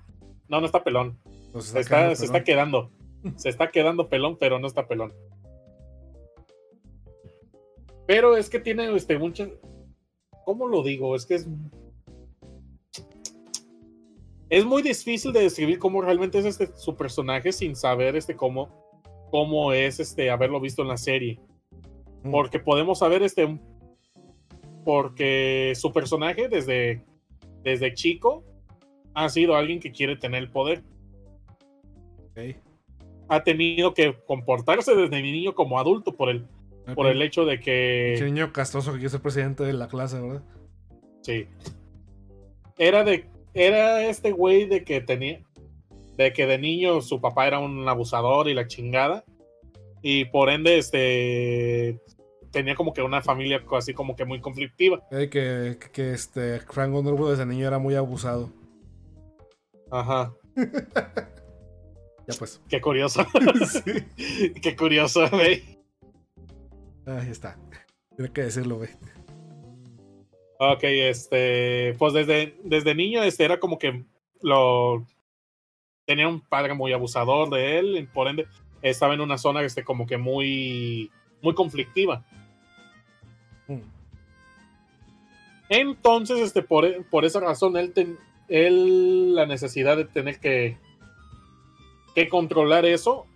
No, no está pelón. Pues Se está, quedando. Se está quedando pelón, pero no está pelón. Pero es que tiene este muchas. ¿Cómo lo digo? Es que es. Es muy difícil de describir cómo realmente es este su personaje sin saber este cómo. cómo es este haberlo visto en la serie. Mm. Porque podemos saber este. Porque su personaje desde. desde chico ha sido alguien que quiere tener el poder ha tenido que comportarse desde niño como adulto por el, por el hecho de Ese que niño castroso que quiere ser presidente de la clase, ¿verdad? sí era de era este güey de que tenía de que de niño su papá era un abusador y la chingada y por ende este tenía como que una familia así como que muy conflictiva Eh, que, que, que, este Frank Underwood desde niño era muy abusado. ajá Ya pues. qué curioso sí. qué curioso güey Ahí está. Tiene que decirlo, güey. Ok, este, pues desde, desde niño este era como que lo tenía un padre muy abusador de él, y por ende estaba en una zona este como que muy muy conflictiva. Mm. Entonces, este por, por esa razón él ten- él la necesidad de tener que que controlar eso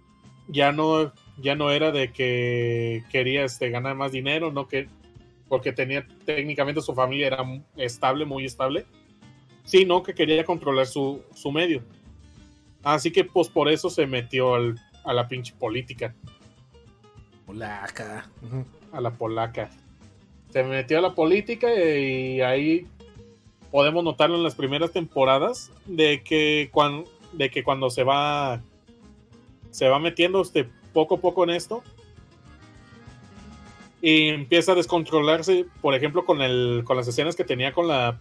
ya no ya no era de que quería este ganar más dinero, no que porque tenía técnicamente su familia era estable, muy estable, sino que quería controlar su, su medio. Así que pues por eso se metió al- a la pinche política, Polaca. A la polaca. Se metió a la política y ahí podemos notarlo en las primeras temporadas de que cuando, de que cuando se va se va metiendo este poco a poco en esto. Y empieza a descontrolarse, por ejemplo, con el con las escenas que tenía con la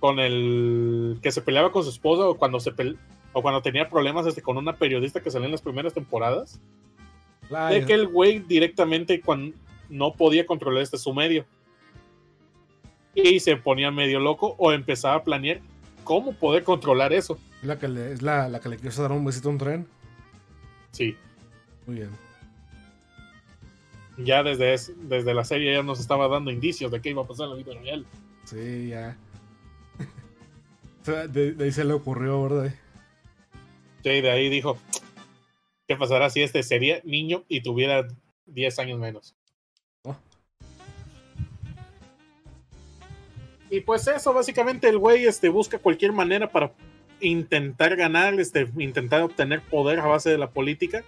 con el que se peleaba con su esposa o cuando se pel- o cuando tenía problemas este, con una periodista que salió en las primeras temporadas. De que el güey directamente cuando no podía controlar este su medio. Y se ponía medio loco o empezaba a planear cómo poder controlar eso. es la que le, es la, la que le quiso dar un besito a un tren. Sí, Muy bien. ya desde, es- desde la serie ya nos estaba dando indicios de qué iba a pasar en la vida real. Sí, ya. O sea, de, de ahí se le ocurrió, ¿verdad? Sí, de ahí dijo, ¿qué pasará si este sería niño y tuviera 10 años menos? Oh. Y pues eso, básicamente el güey este, busca cualquier manera para intentar ganar, este, intentar obtener poder a base de la política,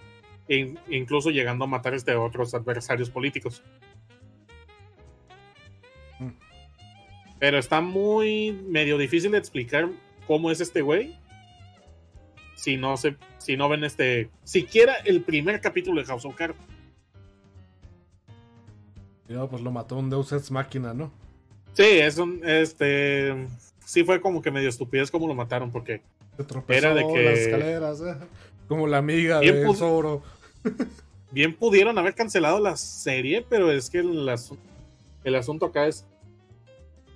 e in- incluso llegando a matar este, otros adversarios políticos. Mm. Pero está muy medio difícil de explicar cómo es este güey. Si no se, si no ven este, siquiera el primer capítulo de House of Cards. No, pues lo mató un Deus Ex Máquina, ¿no? Sí, es un, este, sí fue como que medio estupidez como lo mataron, porque Se tropezó Era de que- las escaleras, ¿eh? Como la amiga Bien de Zoro. bien pudieron haber cancelado la serie, pero es que el, asu- el asunto acá es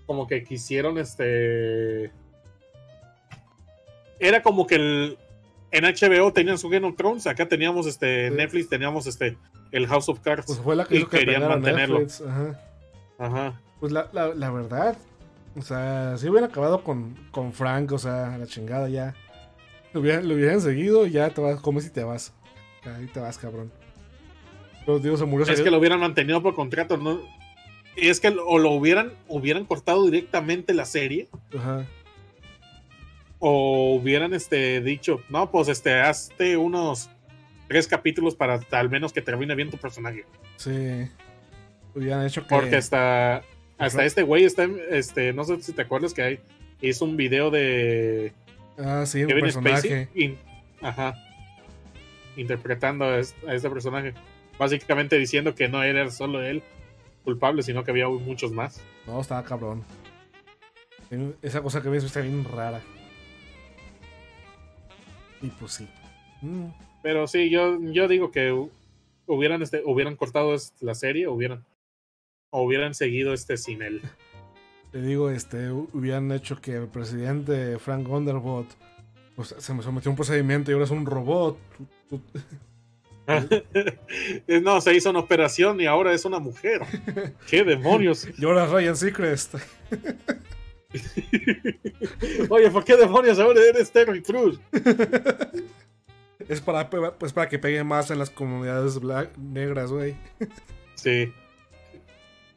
como que quisieron este era como que el en HBO tenían su Game of Thrones, acá teníamos este Sí. Netflix, teníamos este el House of Cards. Pues fue la que Y que querían mantenerlo. Netflix. Ajá. Ajá. Pues la, la, la verdad, o sea, si hubieran acabado con, con Frank, o sea, la chingada ya. Lo hubieran, lo hubieran seguido, ya te vas, comes y te vas. Ahí te vas, cabrón. Pero digo, se murió. Es que lo hubieran mantenido por contrato, ¿no? Y es que o lo hubieran hubieran cortado directamente la serie Ajá. o hubieran este dicho, no, pues este hazte unos tres capítulos para al menos que termine bien tu personaje. Sí. Hubieran hecho que. Porque hasta, hasta Ajá. este güey está, este, no sé si te acuerdas que hay, hizo un video de Ah, sí, un personaje. In- ajá, interpretando a este, personaje. Básicamente diciendo que no era solo él culpable, sino que había muchos más. No, estaba cabrón. Esa cosa que ves está bien rara. Y pues sí. Mm, Pero sí, yo, yo digo que hu- hubieran, este, hubieran cortado la serie, hubieran, o hubieran seguido este sin él. Te digo, este, hu- hubieran hecho que el presidente Frank Underwood pues, se me sometió a un procedimiento y ahora es un robot. No, se hizo una operación y ahora es una mujer. ¿Qué demonios? Y ahora Ryan Seacrest. Oye, ¿por qué demonios ahora eres Terry Cruz? Es para, pues, para que pegue más en las comunidades black- negras, güey. Sí.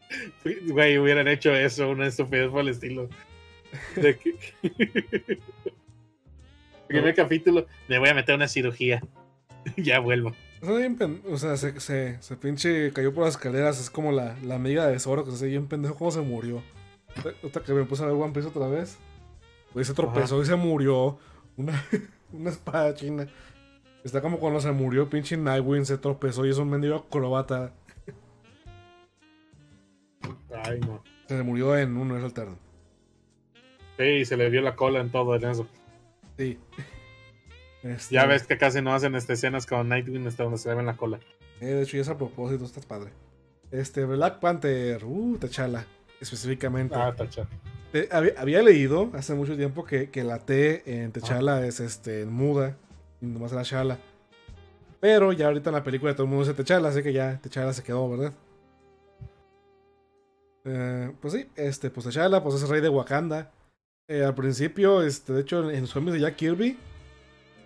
Güey, hubieran hecho eso, una estupidez por el estilo. De que... Primer capítulo, me voy a meter una cirugía. ya vuelvo. O sea, se, se, se pinche cayó por las escaleras. Es como la, la amiga de Zoro que se bien pendejo cómo se murió. Otra que me puse a ver One Piece otra vez. Güey, se tropezó y se murió. Una, una espada china. Está como cuando se murió pinche Nightwing, se tropezó y es un mendigo acrobata. Ay, no. Se murió en un universo alterno. Sí, se le vio la cola en todo en eso. Sí. Este, Ya ves que casi no hacen este, escenas con Nightwing hasta donde se le ve la cola. eh, de hecho, ya es a propósito, estás padre. Este, Black Panther. Uh, T'Challa. específicamente. Ah, tacha. Eh, había, había leído hace mucho tiempo que, que la T en Techala es este, muda, y nomás era Shala. Pero ya ahorita en la película todo el mundo dice Techala, así que ya Techala se quedó, ¿verdad? Eh, pues sí, este, pues T'Challa, pues es el rey de Wakanda. Eh, al principio, este, de hecho, en los cómics de Jack Kirby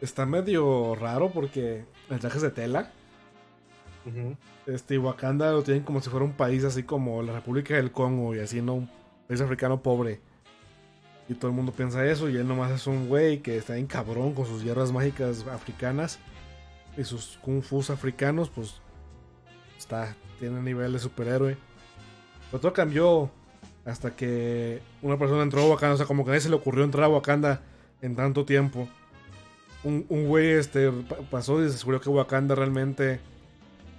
está medio raro porque el traje es de tela. Este, y Wakanda lo tienen como si fuera un país así como la República del Congo y así, ¿no? Un país africano pobre. Y todo el mundo piensa eso y él nomás es un güey que está en cabrón con sus guerras mágicas africanas y sus kung fus africanos, pues está, tiene nivel de superhéroe. Pero todo cambió hasta que una persona entró a Wakanda, o sea, como que a nadie se le ocurrió entrar a Wakanda en tanto tiempo. Un, un güey este, pa- pasó y se descubrió que Wakanda realmente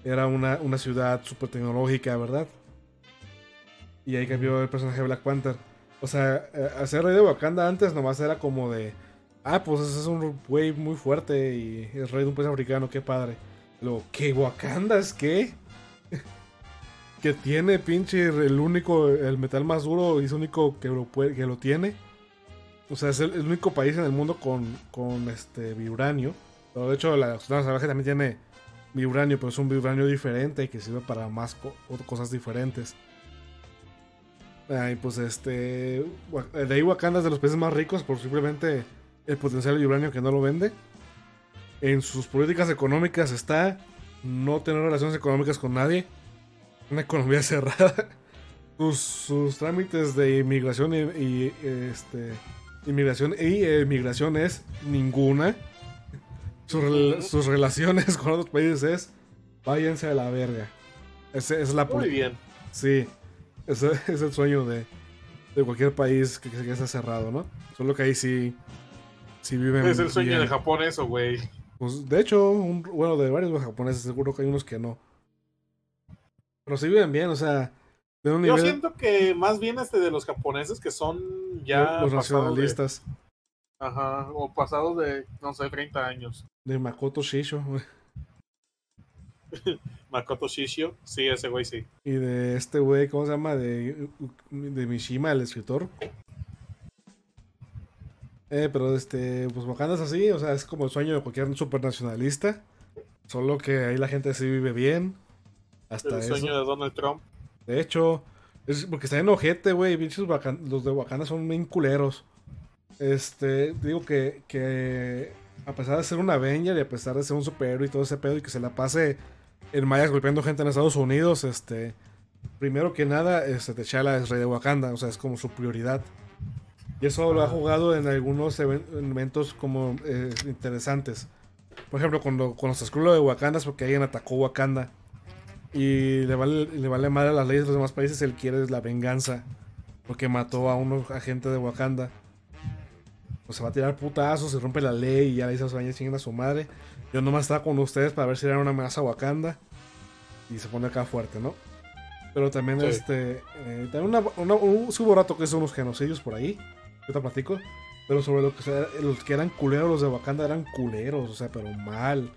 era una, una ciudad súper tecnológica, ¿verdad? Y ahí cambió el personaje de Black Panther. O sea, eh, hacer rey de Wakanda antes nomás era como de. Ah, pues ese es un güey muy fuerte y es rey de un país africano, qué padre. Luego, ¿qué Wakanda es qué? Que tiene pinche el único, el metal más duro y es el único que lo, puede, que lo tiene. O sea, es el, único país en el mundo con, con este viuranio. Pero de hecho, la zona salvaje también tiene vibranio, pero es un vibranio diferente que sirve para más cosas diferentes. Ay, pues este. Wa- De ahí Wakanda es de los países más ricos por simplemente el potencial de vibranio que no lo vende. En sus políticas económicas está no tener relaciones económicas con nadie. Una economía cerrada. Sus, sus trámites de inmigración y, y, este. Inmigración y emigración es ninguna. Sus, sus relaciones con otros países es váyanse a la verga. Ese- esa es la Muy bien. Sí, ese es el sueño de, de cualquier país que, que quede cerrado, ¿no? Solo que ahí sí, sí viven. Es el sueño bien. de Japón eso, güey. Pues, de hecho, un- bueno, de varios japoneses, seguro que hay unos que no. Pero sí viven bien, o sea, de un Yo nivel. siento que más bien este de los japoneses que son ya los de- nacionalistas ajá, o pasados de, no sé, 30 años. de Makoto Shisho Makoto Shishio, sí, ese güey sí. y de este güey, ¿cómo se llama? De, de Mishima, el escritor. Eh, pero este, pues Wakanda es así, o sea, es como el sueño de cualquier supernacionalista. Solo que ahí la gente sí vive bien. Hasta El eso. sueño de Donald Trump. De hecho, es porque está en ojete, güey. Los de Wakanda son bien culeros. Este, digo que, que a pesar de ser un Avenger y a pesar de ser un superhéroe y todo ese pedo y que se la pase en mayas golpeando gente en Estados Unidos, este, primero que nada, este, T'Challa es rey de Wakanda, o sea, es como su prioridad. Y eso lo ha jugado en algunos even- eventos como eh, interesantes. Por ejemplo, cuando, cuando se de Wakanda es porque alguien atacó Wakanda. Y le vale, le vale madre a las leyes de los demás países, él quiere la venganza. Porque mató a un agente de Wakanda. Pues se va a tirar putazos, se rompe la ley y ya le dice a los chingan a su madre. Yo nomás estaba con ustedes para ver si era una amenaza a Wakanda. Y se pone acá fuerte, ¿no? Pero también Sí. este. eh, también una, una- un sí hubo rato que hizo unos genocidios por ahí. Yo te platico. Pero sobre lo que sea, los que eran culeros, los de Wakanda eran culeros, o sea, pero mal.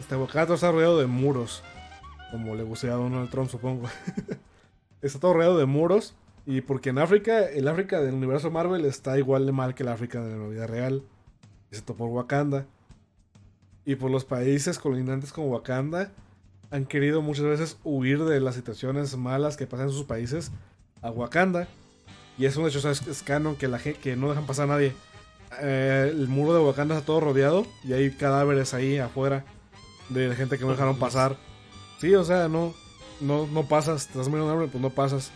Este Wakanda está rodeado de muros. Como le gustaría a Donald Trump, supongo. está todo rodeado de muros. Y porque en África, el África del universo Marvel está igual de mal que el África de la vida real. Excepto por Wakanda. Y por los países colindantes como Wakanda han querido muchas veces huir de las situaciones malas que pasan en sus países a Wakanda. Y es un hecho, es, es canon que, la, que no dejan pasar a nadie. Eh, el muro de Wakanda está todo rodeado y hay cadáveres ahí afuera de gente que no dejaron pasar. Sí, o sea, no, no, no pasas. Muriendo de hambre, pues no pasas.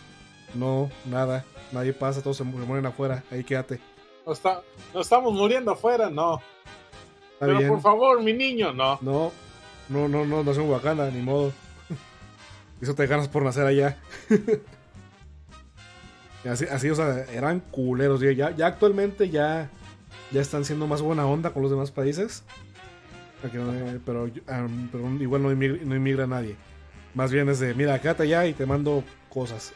No, nada. Nadie pasa, todos se, mu- se mueren afuera. Ahí quédate. ¿No, está, ¿No estamos muriendo afuera? No. Está Pero bien. por favor, mi niño, no. No, no, no, no, no soy Wakanda, ni modo. Eso te ganas por nacer allá. Y así, así, o sea, eran culeros. Ya, ya actualmente ya, ya están siendo más buena onda con los demás países. Eh, Pero, um, pero igual no inmigra, no inmigra nadie. Más bien es de, mira, quédate allá y te mando cosas.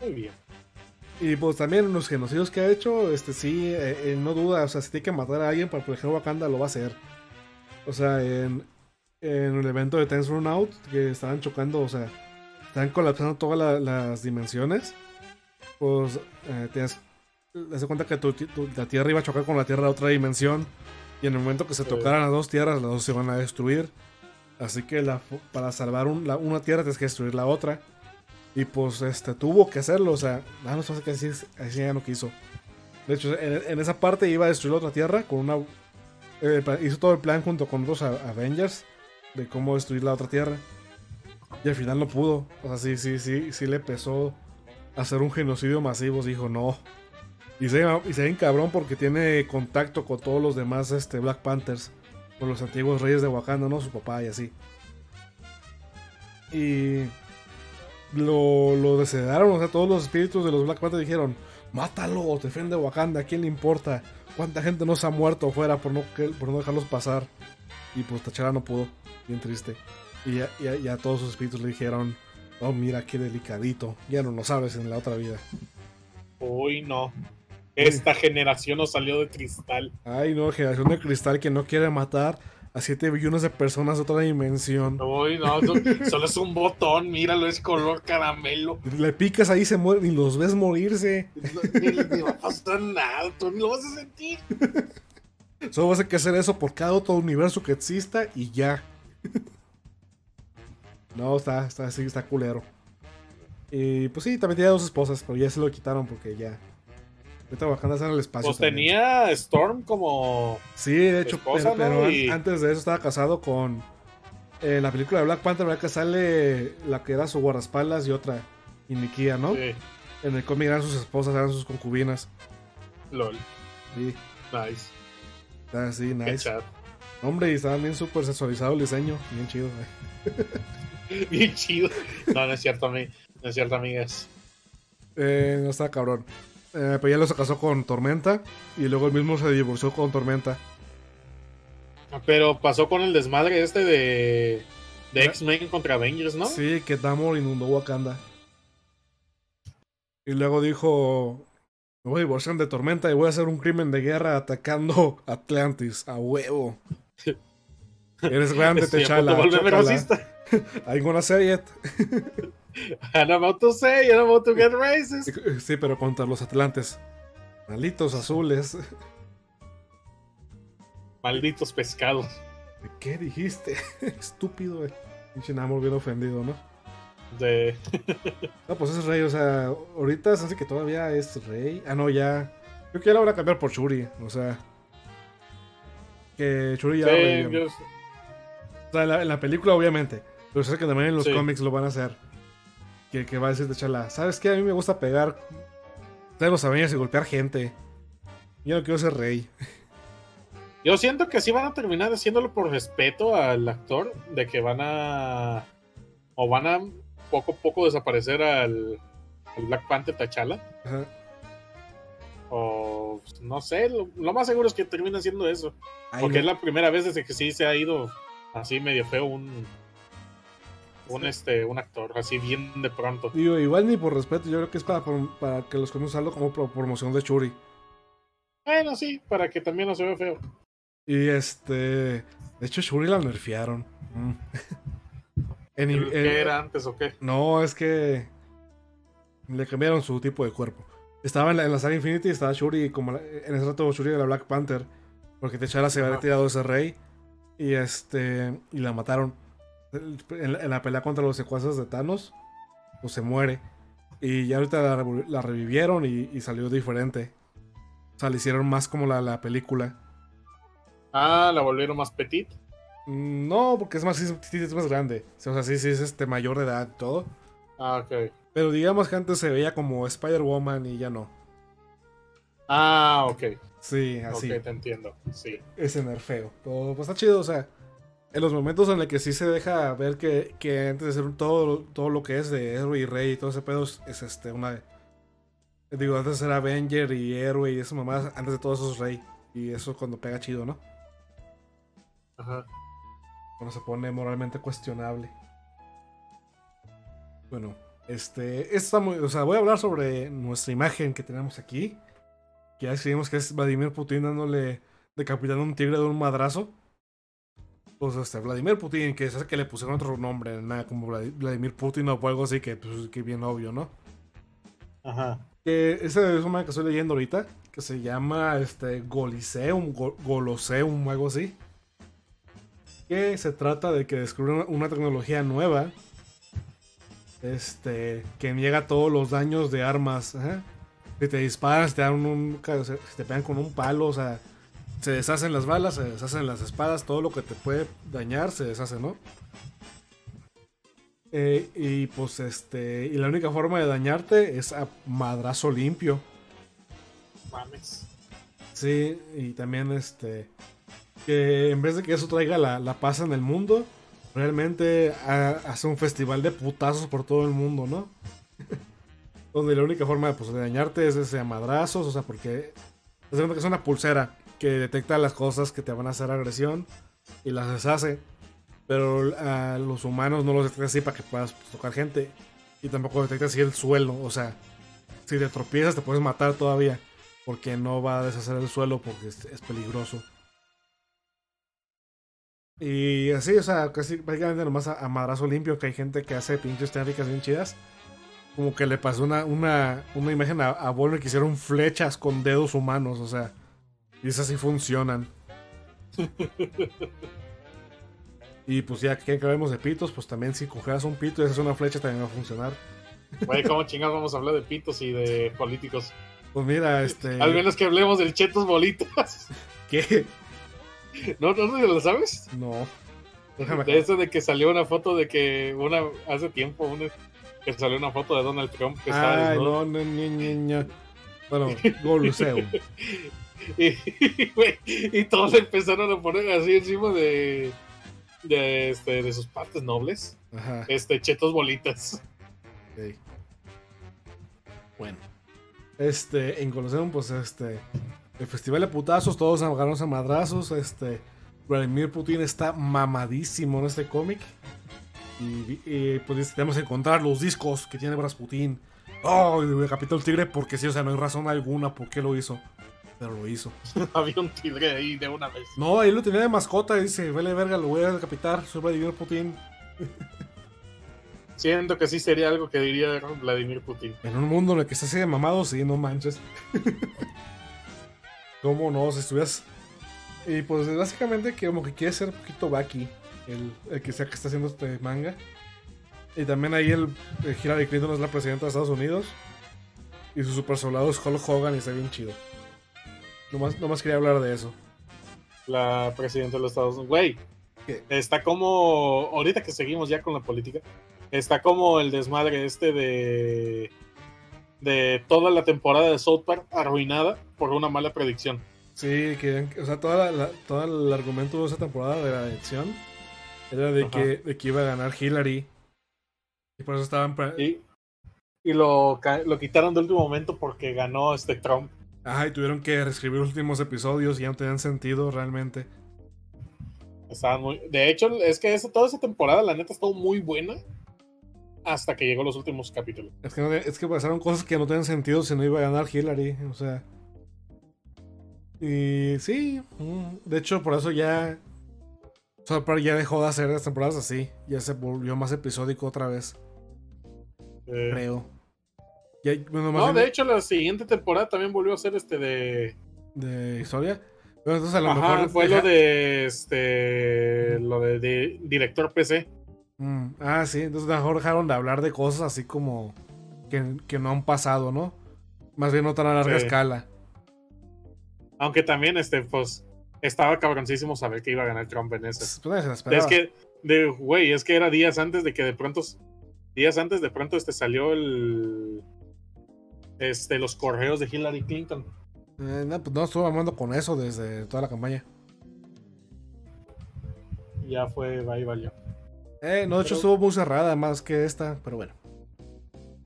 Muy bien. Y pues también los genocidios que ha hecho, este sí, eh, eh, no duda, o sea, si tiene que matar a alguien para proteger Wakanda, lo va a hacer. O sea, en, en el evento de Tense Run Out, que estaban chocando, o sea, están colapsando todas la- las dimensiones, pues eh, tienes. Haz de cuenta que tu- tu- la Tierra iba a chocar con la Tierra de otra dimensión. Y en el momento que se tocaran las dos tierras, las dos se van a destruir. Así que para salvar una tierra tienes que destruir la otra. Y pues este tuvo que hacerlo. O sea, nada más pasa que así, así ya no quiso. De hecho, en, esa parte iba a destruir la otra tierra con una. eh, hizo todo el plan junto con otros Avengers de cómo destruir la otra tierra. Y al final no pudo. O sea, sí, sí, sí, sí le pesó hacer un genocidio masivo. Dijo, no. Y se, y se ve bien cabrón porque tiene contacto con todos los demás este, Black Panthers. Con los antiguos reyes de Wakanda, ¿no? Su papá y así. Y lo, lo. O sea, todos los espíritus de los Black Panthers dijeron, mátalo, defiende Wakanda, ¿a quién le importa? ¿Cuánta gente no se ha muerto afuera por no, por no dejarlos pasar? Y pues T'Challa no pudo. Bien triste. Y ya todos sus espíritus le dijeron, oh, mira qué delicadito. Ya no lo sabes en la otra vida. Uy, no. Esta generación nos salió de cristal. Ay, no, generación de cristal que no quiere matar a 7 billones de personas de otra dimensión. Uy, no, so- solo es un botón, míralo, es color caramelo. Le picas ahí, se muere y los ves morirse. No, Ni, ni va a pasar nada, tú ni lo vas a sentir. Solo vas a que hacer eso por cada otro universo que exista y ya. No, está, está así, está culero. Y pues sí, también tenía dos esposas, pero ya se lo quitaron porque ya. Ahorita está en el espacio. Pues también. tenía Storm como. Sí, de hecho, esposa, pero, ¿no? pero an- Y- antes de eso estaba casado con. En la película de Black Panther, ¿verdad? Que sale la que era su guardaespaldas y otra, Iniquia, ¿no? Sí, En el cómic eran sus esposas, eran sus concubinas. LOL. Sí, Nice. así, Qué nice. chat. Hombre, y estaba bien súper sensualizado el diseño. Bien chido, güey. Bien chido. No, no es cierto, no es cierto, amigas. Eh, no está cabrón. Eh, pero ya lo se casó con Tormenta. Y luego él mismo se divorció con Tormenta. Pero pasó con el desmadre este de. De X-Men contra Avengers, ¿no? Sí, que Namor inundó Wakanda. Y luego dijo: Me voy a divorciar de Tormenta y voy a hacer un crimen de guerra atacando Atlantis. A huevo. Eres grande, Estoy I'm gonna say it. I'm about to say, I'm about to get racist. Sí, pero contra los Atlantes. Malditos azules. Malditos pescados. ¿Qué dijiste? Estúpido, güey. Pinche bien ofendido, ¿no? De... No, pues es rey, o sea, ahorita se hace que todavía es rey. Ah, no, ya. Creo que ya la van a cambiar por Shuri, o sea. Que Shuri ya. Sí, yo- O sea, en la, en la película, obviamente. Pero sé que también en los Sí. cómics lo van a hacer. Que, que va a decir de Chala, ¿sabes qué? A mí me gusta pegar. De los Avengers y golpear gente. Yo no quiero ser rey. Yo siento que sí van a terminar haciéndolo por respeto al actor, de que van a. O van a poco a poco desaparecer al, al Black Panther T'Challa. Ajá. O no sé, lo, lo más seguro es que termine haciendo eso. Ay, Porque es la primera vez desde que sí se ha ido así medio feo un. Un, este, un actor, así bien de pronto. Digo, igual ni por respeto, yo creo que es para, para que los conozcan usarlo como pro- promoción de Shuri. Bueno, sí, para que también no se vea feo. Y este. De hecho, Shuri la nerfearon. Mm. En- en- ¿Qué era antes o qué? No, es que. Le cambiaron su tipo de cuerpo. Estaba en la, en la saga Infinity, estaba Shuri, como la- en ese rato Shuri era Black Panther. Porque T'Challa se había Ajá. tirado ese rey. Y este. Y la mataron. En, la- en la pelea contra los secuaces de Thanos. Pues se muere. Y ya ahorita la, revivieron y, y salió diferente. O sea, le hicieron más como la, la película. Ah, la volvieron más petit. Mm, No, porque es más, sí es más grande. O sea, sí, sí es este mayor de edad y todo. Ah, ok. Pero digamos que antes se veía como Spider-Woman y ya no. Ah, ok. Sí, así. Ok, te entiendo. Sí. Ese nerfeo. Pero pues está chido, o sea. En los momentos en los que sí se deja ver que, que antes de ser todo, todo lo que es de héroe y rey y todo ese pedo es, es, este una. Digo, antes era Avenger y héroe y eso mamás, antes de todo eso es rey. Y eso cuando pega chido, ¿no? Ajá. Cuando se pone moralmente cuestionable. Bueno, este. muy, o sea, voy a hablar sobre nuestra imagen que tenemos aquí. Que ya decidimos que es Vladimir Putin dándole decapitando a un tigre de un madrazo. Pues este, Vladimir Putin, que es que le pusieron otro nombre, nada como Vladimir Putin o algo así, que, pues, que bien obvio, ¿no? Ajá. Que ese es un man que estoy leyendo ahorita, que se llama este, Goliseum, Go- Goloseum, algo así. Que se trata de que descubren una tecnología nueva este, que niega todos los daños de armas. ajá. Si te disparan, si te, dan un, si te pegan con un palo, o sea, se deshacen las balas, se deshacen las espadas, todo lo que te puede dañar se deshace, ¿no? Eh, y pues este, y la única forma de dañarte es a madrazo limpio. Mames. Sí, y también este, que en vez de que eso traiga la, la paz en el mundo, realmente ha- hace un festival de putazos por todo el mundo, ¿no? Donde la única forma pues, de dañarte es ese a madrazos, o sea, porque es una pulsera que detecta las cosas que te van a hacer agresión y las deshace. Pero a los humanos no los detecta así para que puedas tocar gente. Y tampoco detecta así el suelo. O sea, si te tropiezas te puedes matar todavía. Porque no va a deshacer el suelo porque es, peligroso. Y así, o sea, casi prácticamente nomás a, madrazo limpio que hay gente que hace pinches técnicas bien chidas. Como que le pasó una, una, una imagen a, a Volner que hicieron flechas con dedos humanos, o sea. Y esas sí funcionan. y pues ya que acabemos de pitos, pues también si cogeras un pito y haces una flecha también va a funcionar. Güey, ¿cómo chingados vamos a hablar de pitos y de políticos? Pues mira, este... Al menos que hablemos del Chetos Bolitas. ¿Qué? ¿No, no, no lo sabes? No. Déjame De eso de que salió una foto de que una hace tiempo una, que salió una foto de Donald Trump que estaba Ay, desnudo. no, no, ni, ni. Bueno, Goluseum. Y, todos empezaron a poner así encima de de, este, de sus partes nobles. Ajá. Este, chetos bolitas. Bueno. Este, en Colosseum, pues este. El festival de putazos, todos agarraron a madrazos. Este. Vladimir Putin está mamadísimo en este cómic. Y, y, pues tenemos que encontrar los discos que tiene Brasputin. Oh, decapitó el tigre porque sí, o sea, no hay razón alguna por qué lo hizo. Pero lo hizo. Había un tigre ahí de una vez. No, ahí lo tenía de mascota y dice, vele verga, lo voy a decapitar, soy Vladimir Putin. Siento que sí sería algo que diría Vladimir Putin. En un mundo en el que se sigue mamado, sí, no manches. ¿Cómo no? Si estuvieras... Y pues básicamente que como que quiere ser un poquito Baki, el, el que sea que está haciendo este manga. Y también ahí el, el Hillary Clinton es la presidenta de Estados Unidos. Y su super soldado es Hulk Hogan y está bien chido. Nomás, nomás quería hablar de eso. La presidenta de los Estados Unidos. Güey, ¿Qué? está como. Ahorita que seguimos ya con la política, está como el desmadre este de. de toda la temporada de South Park arruinada por una mala predicción. Sí, que, o sea, toda la- la- todo el argumento de esa temporada de la elección era de Ajá. que, de que iba a ganar Hillary. Y por eso estaban... Y, y lo, lo quitaron de último momento porque ganó este Trump. Ajá, y tuvieron que reescribir los últimos episodios y ya no tenían sentido realmente. Estaban muy. De hecho, es que toda esa temporada, la neta, estuvo muy buena. Hasta que llegó los últimos capítulos. Es que, no- es que pasaron cosas que no tenían sentido si no iba a ganar Hillary. O sea... Y sí, mm, de hecho por eso ya... South Park ya dejó de hacer las temporadas así. Ya se volvió más episódico otra vez, Eh, creo. Bueno, no, de hecho, la siguiente temporada también volvió a ser este de. de historia. Pero entonces a lo Ajá, mejor. fue deja- lo de este. Lo de, de director PC. Mm, ah, sí, entonces a lo mejor dejaron de hablar de cosas así como que, que no han pasado, ¿no? Más bien no tan a larga Sí. escala. Aunque también, este, pues. Estaba cabroncísimo saber que iba a ganar Trump en ese. Pues esperaba. Es que, de, güey, es que era días antes de que de pronto, días antes de pronto este salió el, este, los correos de Hillary Clinton. Eh, no, pues no estuvo hablando con eso desde toda la campaña. Ya fue, ahí valió. Eh, no, de hecho Pero- estuvo muy cerrada más que esta, pero bueno.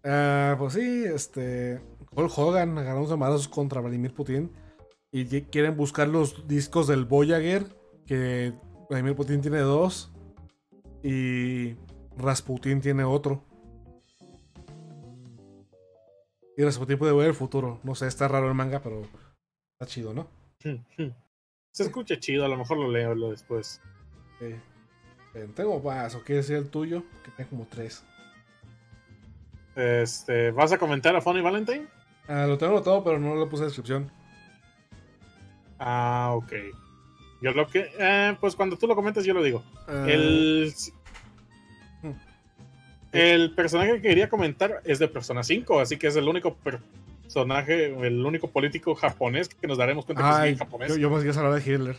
Ah, pues sí, este. Hulk Hogan ganó unos contra Vladimir Putin. Y quieren buscar los discos del Voyager. Que Vladimir Putin tiene dos. Y Rasputin tiene otro. Y Rasputin puede ver el futuro. No sé, está raro el manga, pero está chido, ¿no? Se escucha chido, a lo mejor lo leo lo después. Eh, eh, tengo más, ¿o quieres decir el tuyo? Que tengo como tres. Este, ¿Vas a comentar a Funny Valentine? Ah, lo tengo todo, pero no le puse descripción. Ah, ok. Yo lo que. eh, pues cuando tú lo comentes, yo lo digo. Ah, El. El personaje que quería comentar es de Persona 5, así que es el único personaje, el único político japonés que nos daremos cuenta que ay, es japonés. yo, yo quería hablar de Hitler.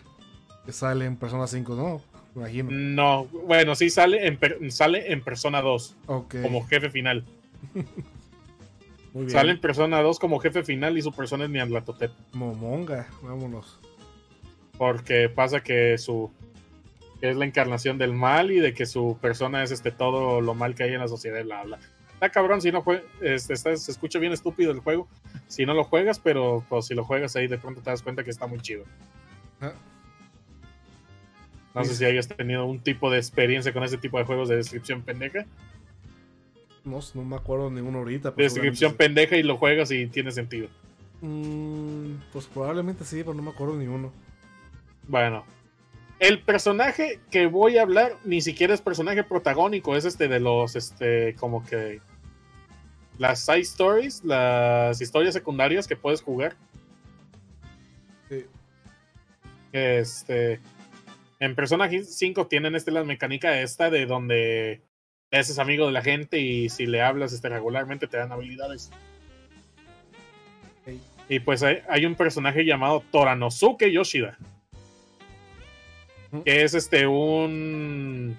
Que sale en Persona 5, ¿no? Imagino. No, bueno, sí sale en, sale en Persona 2 Ok. Mm, como jefe final. Muy bien. Sale en Persona 2 como jefe final y su persona es Nyarlathotep. Momonga, vámonos. Porque pasa que su que es la encarnación del mal y de que su persona es este todo lo mal que hay en la sociedad bla bla. Está cabrón si no juegas, este, se escucha bien estúpido el juego si no lo juegas, pero pues, si lo juegas ahí de pronto te das cuenta que está muy chido. Ah, No sé si hayas tenido un tipo de experiencia con ese tipo de juegos de descripción pendeja. no, no me acuerdo ninguno ahorita. Descripción pendeja y lo juegas y tiene sentido. Mm, pues probablemente sí, pero no me acuerdo ninguno. Bueno, el personaje que voy a hablar ni siquiera es personaje protagónico, es este de los, este, como que las side stories, las historias secundarias que puedes jugar. Sí. Este, en Persona 5 tienen este la mecánica esta de donde te haces amigo de la gente y si le hablas este, regularmente te dan habilidades. Ok. Y pues hay, hay un personaje llamado Toranosuke Yoshida. Que es este un.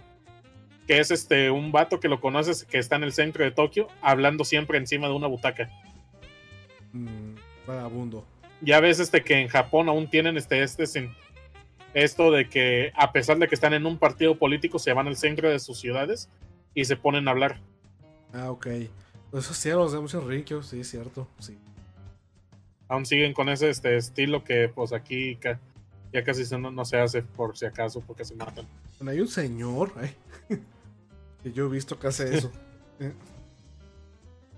Que es este un vato que lo conoces que está en el centro de Tokio hablando siempre encima de una butaca. Mm, vagabundo. Ya ves este que en Japón aún tienen este, este sin- esto de que a pesar de que están en un partido político se van al centro de sus ciudades y se ponen a hablar. Ah, ok. Eso sí, los de muchos ricos, sí, es cierto. Sí. Aún siguen con ese este estilo que pues aquí ca- ya casi se- no, no se hace por si acaso porque se matan. Bueno, hay un señor, ay, que yo he visto que hace eso. Eh,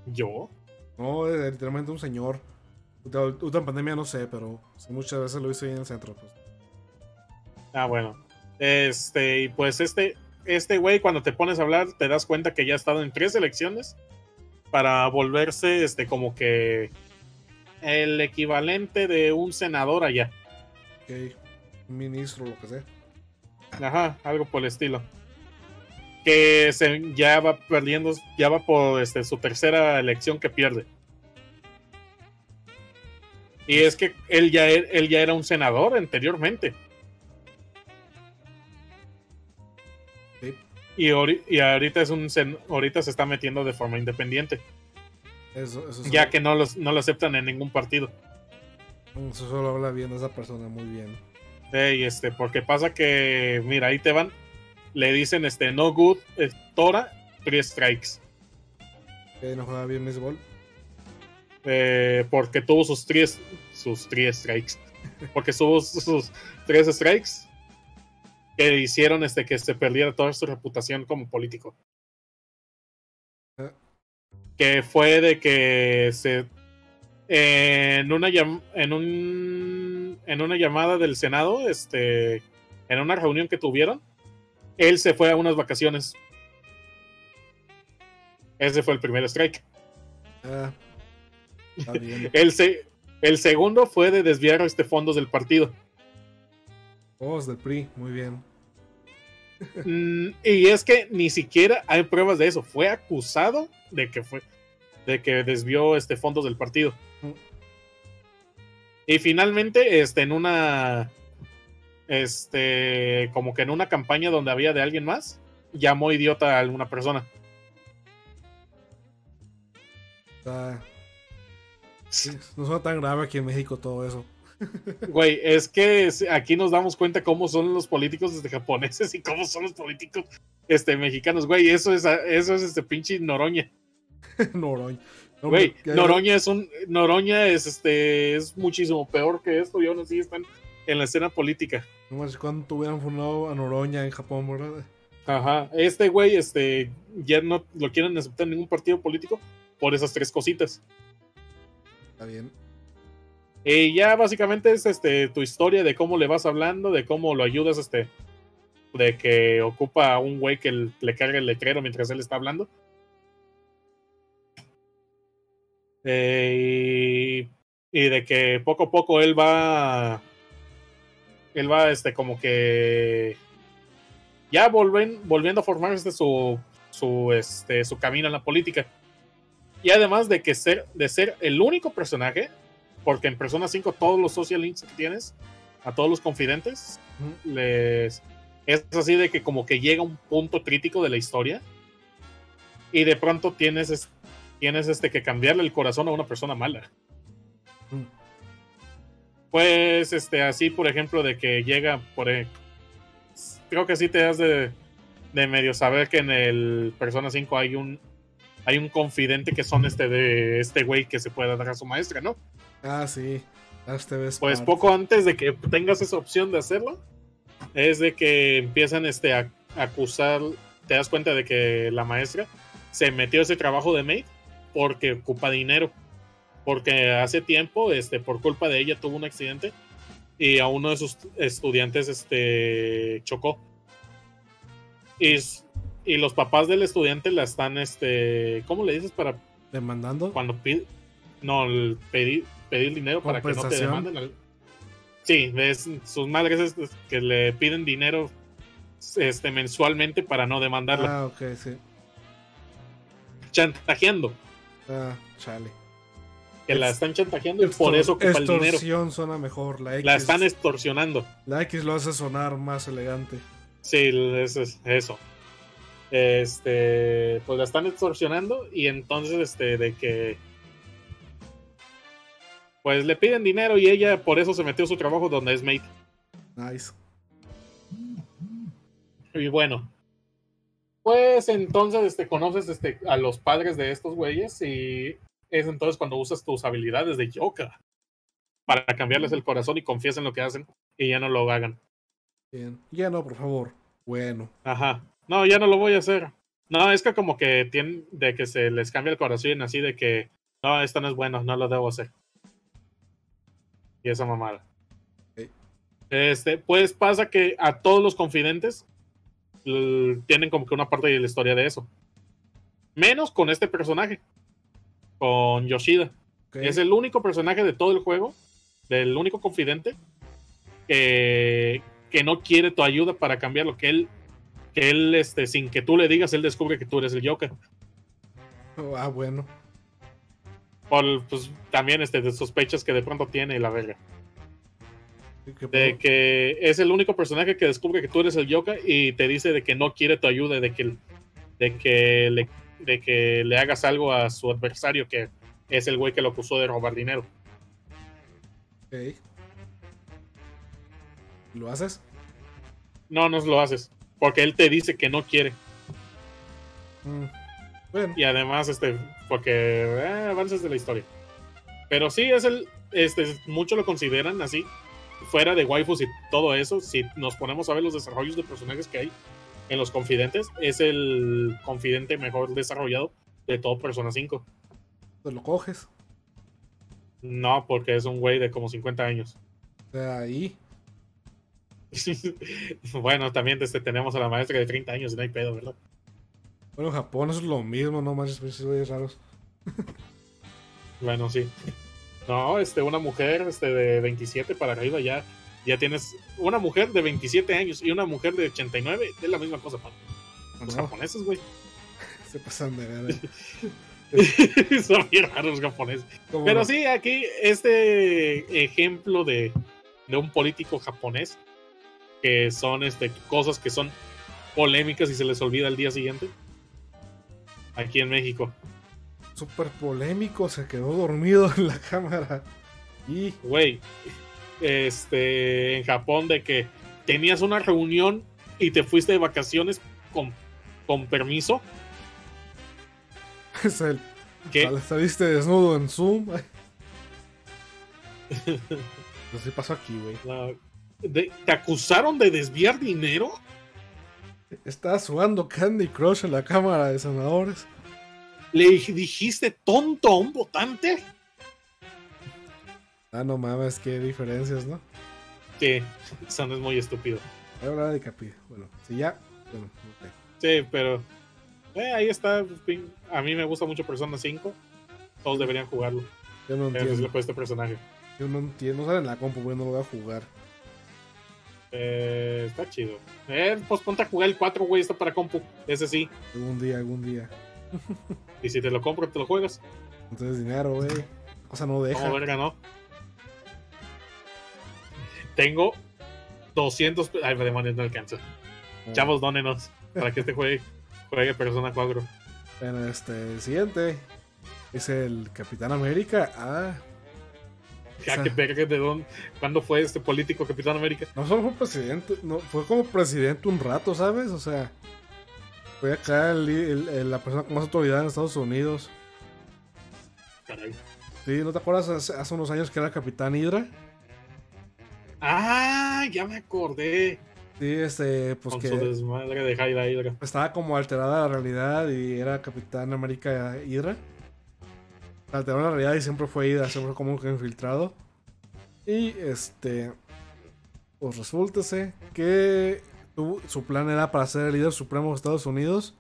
¿Yo? no, es literalmente un señor. Ahorita en pandemia no sé, pero muchas veces lo hice ahí en el centro. Pues. Ah, bueno. Este, y pues este, este güey, cuando te pones a hablar, te das cuenta que ya ha estado en tres elecciones para volverse, este, como que el equivalente de un senador allá. Ok. Ministro, lo que sea. Ajá, algo por el estilo. Que se, ya va perdiendo, ya va por este, su tercera elección que pierde. Y es que él ya, él ya era un senador anteriormente. Sí. Y, ahori- y ahorita, es un sen- ahorita se está metiendo de forma independiente, Eso, eso, ya que no, los, no lo aceptan en ningún partido. Eso solo habla bien de esa persona, muy bien. Ey, este, porque pasa que, mira, ahí te van, le dicen, este, no good, eh, Tora, three strikes. Que no juega bien béisbol. eh, porque tuvo sus tres, sus tres strikes. Porque tuvo sus tres strikes que hicieron este, que se perdiera toda su reputación como político. Ah. Que fue de que se en una en un en una llamada del Senado, este, en una reunión que tuvieron, él se fue a unas vacaciones. Ese fue el primer strike. Ah, está bien. El, se- el segundo fue de desviar este fondos del partido. Oh, es del PRI, muy bien. Mm, y es que ni siquiera hay pruebas de eso. Fue acusado de que fue de que desvió este fondos del partido. Mm. Y finalmente, este, en una este, como que en una campaña donde había de alguien más, llamó idiota a alguna persona. Sí, no suena tan grave aquí en México todo eso. Güey, es que aquí nos damos cuenta cómo son los políticos desde japoneses y cómo son los políticos este, mexicanos. Güey, eso es, eso es este pinche Noroña. Noroña. Güey, Noroña es un. Noroña es este. es muchísimo peor que esto y aún así están en la escena política. No manches, cuando hubieran fundado a Noroña en Japón, ¿verdad? Ajá. Este güey, este, ya no lo quieren aceptar en ningún partido político por esas tres cositas. Está bien. Y ya básicamente es este tu historia de cómo le vas hablando, de cómo lo ayudas este de que ocupa a un güey que le carga el letrero mientras él está hablando. Eh, y, y de que poco a poco él va. Él va, este, como que. Ya volven, volviendo a formar este, su, su, este, su camino en la política. Y además de que ser, de ser el único personaje, porque en Persona 5 todos los social links que tienes, a todos los confidentes, les es así de que como que llega un punto crítico de la historia y de pronto tienes es- tienes este que cambiarle el corazón a una persona mala. Mm. Pues este así por ejemplo de que llega por e- creo que sí te das de, de medio saber que en el Persona 5 hay un hay un confidente que son este de este güey que se puede dar a su maestra, ¿no? Ah, sí. Hasta ves Pues parte. poco antes de que tengas esa opción de hacerlo, es de que empiezan este, a acusar, te das cuenta de que la maestra se metió a ese trabajo de maid porque ocupa dinero. Porque hace tiempo, este, por culpa de ella, tuvo un accidente y a uno de sus estudiantes este, chocó. Y, y los papás del estudiante la están, este, ¿cómo le dices para Demandando. cuando pide, no, el pedir, pedir dinero para que no te demanden. al- Sí, ves, sus madres es- es que le piden dinero este, mensualmente para no demandarla, Ah, ok, sí. chantajeando, Ah, chale. que la están chantajeando y por eso ocupa el dinero. Extorsión suena mejor. La X, La están extorsionando. la X lo hace sonar más elegante. Sí, eso es eso. Este, pues la están extorsionando y entonces, este, de que. Pues le piden dinero y ella por eso se metió a su trabajo donde es mate. Nice. Y bueno, pues entonces este, conoces este, a los padres de estos güeyes y es entonces cuando usas tus habilidades de yoga para cambiarles el corazón y confías en lo que hacen y ya no lo hagan. Bien. Ya no, por favor. Bueno. Ajá. No, ya no lo voy a hacer. No, es que como que tienen de que se les cambia el corazón así de que no, esto no es bueno, no lo debo hacer. Y esa mamada. Este, pues pasa que a todos los confidentes tienen como que una parte de la historia de eso. Menos con este personaje. Con Yoshida. Es el único personaje de todo el juego, del único confidente, que, que no quiere tu ayuda para cambiar lo que él, que él, este, sin que tú le digas, él descubre que tú eres el Joker. Ah, bueno. Por, pues, también este, de sospechas que de pronto tiene la verga. De que es el único personaje que descubre que tú eres el Joker y te dice de que no quiere tu ayuda, de que, de que, le, de que le hagas algo a su adversario, que es el güey que lo acusó de robar dinero. Ok. ¿Lo haces? No, no lo haces, porque él te dice que no quiere. Mm. Bueno. y además este porque eh, avances de la historia pero sí es el este muchos lo consideran así fuera de waifus y todo eso si nos ponemos a ver los desarrollos de personajes que hay en los confidentes es el confidente mejor desarrollado de todo Persona 5 Te lo coges. no porque es un güey de como 50 años sea, ahí. bueno también este, tenemos a la maestra de 30 años y no hay pedo verdad Bueno, en Japón eso es lo mismo, no manches, pinches güeyes raros. Bueno, sí. No, este, una mujer este, de 27 para arriba ya, ya tienes una mujer de 27 años y una mujer de 89, es la misma cosa para los No, japoneses, güey. se pasan de ver. Son bien raros los japoneses. ¿Cómo Pero no? sí, aquí este ejemplo de, de un político japonés, que son este, cosas que son polémicas y se les olvida al día siguiente. Aquí en México. Súper polémico, se quedó dormido en la cámara. Y güey, este, en Japón de que tenías una reunión y te fuiste de vacaciones con, con permiso, es el. Al- Saliste desnudo en Zoom. Así pasó aquí, güey. te acusaron de desviar dinero. Estabas jugando Candy Crush en la cámara de senadores. Le dijiste tonto a un votante. Ah, no mames, qué diferencias, ¿no? Que eso no es muy estúpido. Voy a hablar de Capi. Bueno, si ya. Bueno, ok. Sí, pero eh, ahí está. pin- A mí me gusta mucho Persona 5. Todos deberían jugarlo. Yo no En entiendo. por este personaje. Yo no entiendo. No sale en la compu, güey. No lo voy a jugar. Eh, está chido. Eh, pues ponte a jugar el 4, güey. Está para compu. Ese sí. Algún día, algún día. Y si te lo compro, te lo juegas. Entonces, dinero, güey. Cosa no deja. Como verga, ¿no? Tengo 200. pe- Ay, demonios, no alcanza. No. Chavos, dónenos. Para que este juegue, juegue Persona 4. Bueno, este, el siguiente es el Capitán América. Ah, Ya que verga, ¿de dónde? ¿Cuándo fue este político Capitán América? no solo fue presidente, no, fue como presidente un rato, ¿sabes? O sea, fue acá el- el- el- la persona con más autoridad en Estados Unidos. Caray. Sí, ¿no te acuerdas hace, hace unos años que era Capitán Hydra? Ah, ya me acordé. Sí, este, pues con que su desmadre de Hydra Hydra. estaba como alterada la realidad y era Capitán América Hydra. Alteró la realidad y siempre fue Hydra, siempre fue como que infiltrado. Y este, pues resulta que su plan era para ser el líder supremo de Estados Unidos.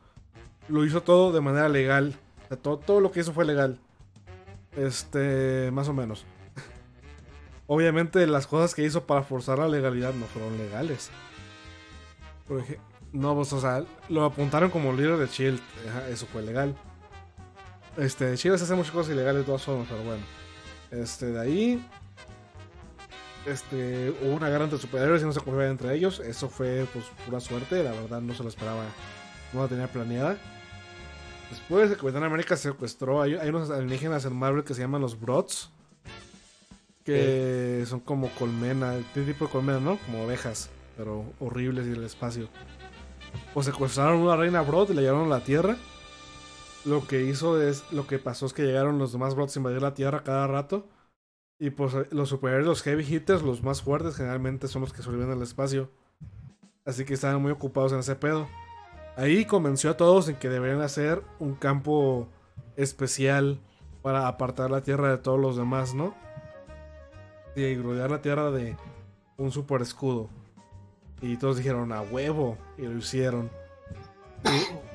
Lo hizo todo de manera legal. O sea, todo, todo lo que hizo fue legal. Este, más o menos. Obviamente las cosas que hizo para forzar la legalidad no fueron legales. No, pues, o sea, lo apuntaron como líder de Shield. Eso fue legal. Este, Shield hace muchas cosas ilegales de todas formas, pero bueno. Este, de ahí. Este, hubo una guerra entre superhéroes y no se confiaban entre ellos. Eso fue, pues, pura suerte. La verdad, no se lo esperaba. No la tenía planeada. Después, el Capitán América secuestró. Hay, hay unos alienígenas en Marvel que se llaman los Brods. Que son como colmena, este tipo de colmena, ¿no? Como ovejas, pero horribles y del espacio. Pues secuestraron una reina Brod y la llevaron a la Tierra. Lo que hizo es, lo que pasó es que llegaron los demás Brods a invadir la Tierra cada rato. Y pues los superiores, los heavy hitters, los más fuertes, generalmente son los que sobreviven al espacio. Así que estaban muy ocupados en ese pedo. Ahí convenció a todos en que deberían hacer un campo especial para apartar la Tierra de todos los demás, ¿no? Y rodear la Tierra de un super escudo. Y todos dijeron a huevo. Y lo hicieron.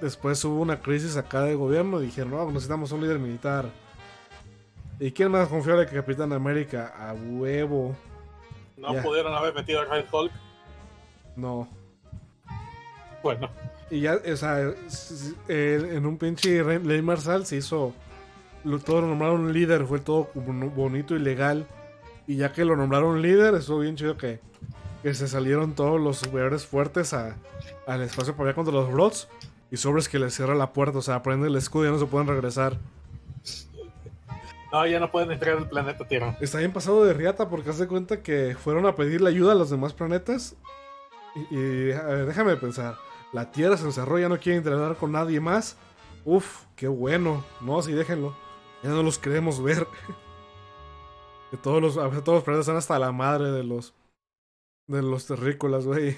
Después hubo una crisis acá de gobierno. Y dijeron, no, necesitamos un líder militar. ¿Y quién más confiable que Capitán América? A huevo. No Ya. pudieron haber metido a Red Hulk. No. Bueno, Y ya, o sea, en un pinche ley marcial se hizo. Lo, todo lo nombraron líder, fue todo bonito y legal. Y ya que lo nombraron líder, estuvo bien chido que, que se salieron todos los superiores fuertes a- al espacio para allá contra los Brods. Y sobres que les cierra la puerta, o sea, prenden el escudo y ya no se pueden regresar. No, ya no pueden entrar al planeta Tierra. Está bien pasado de riata porque haz de cuenta que fueron a pedirle ayuda a los demás planetas. Y, y, a ver, déjame pensar. La Tierra se encerró, ya no quiere entrenar con nadie más. Uf, qué bueno. No, sí, déjenlo. Ya no los queremos ver. que todos los, a veces todos los planetas están hasta la madre de los de los terrícolas, güey.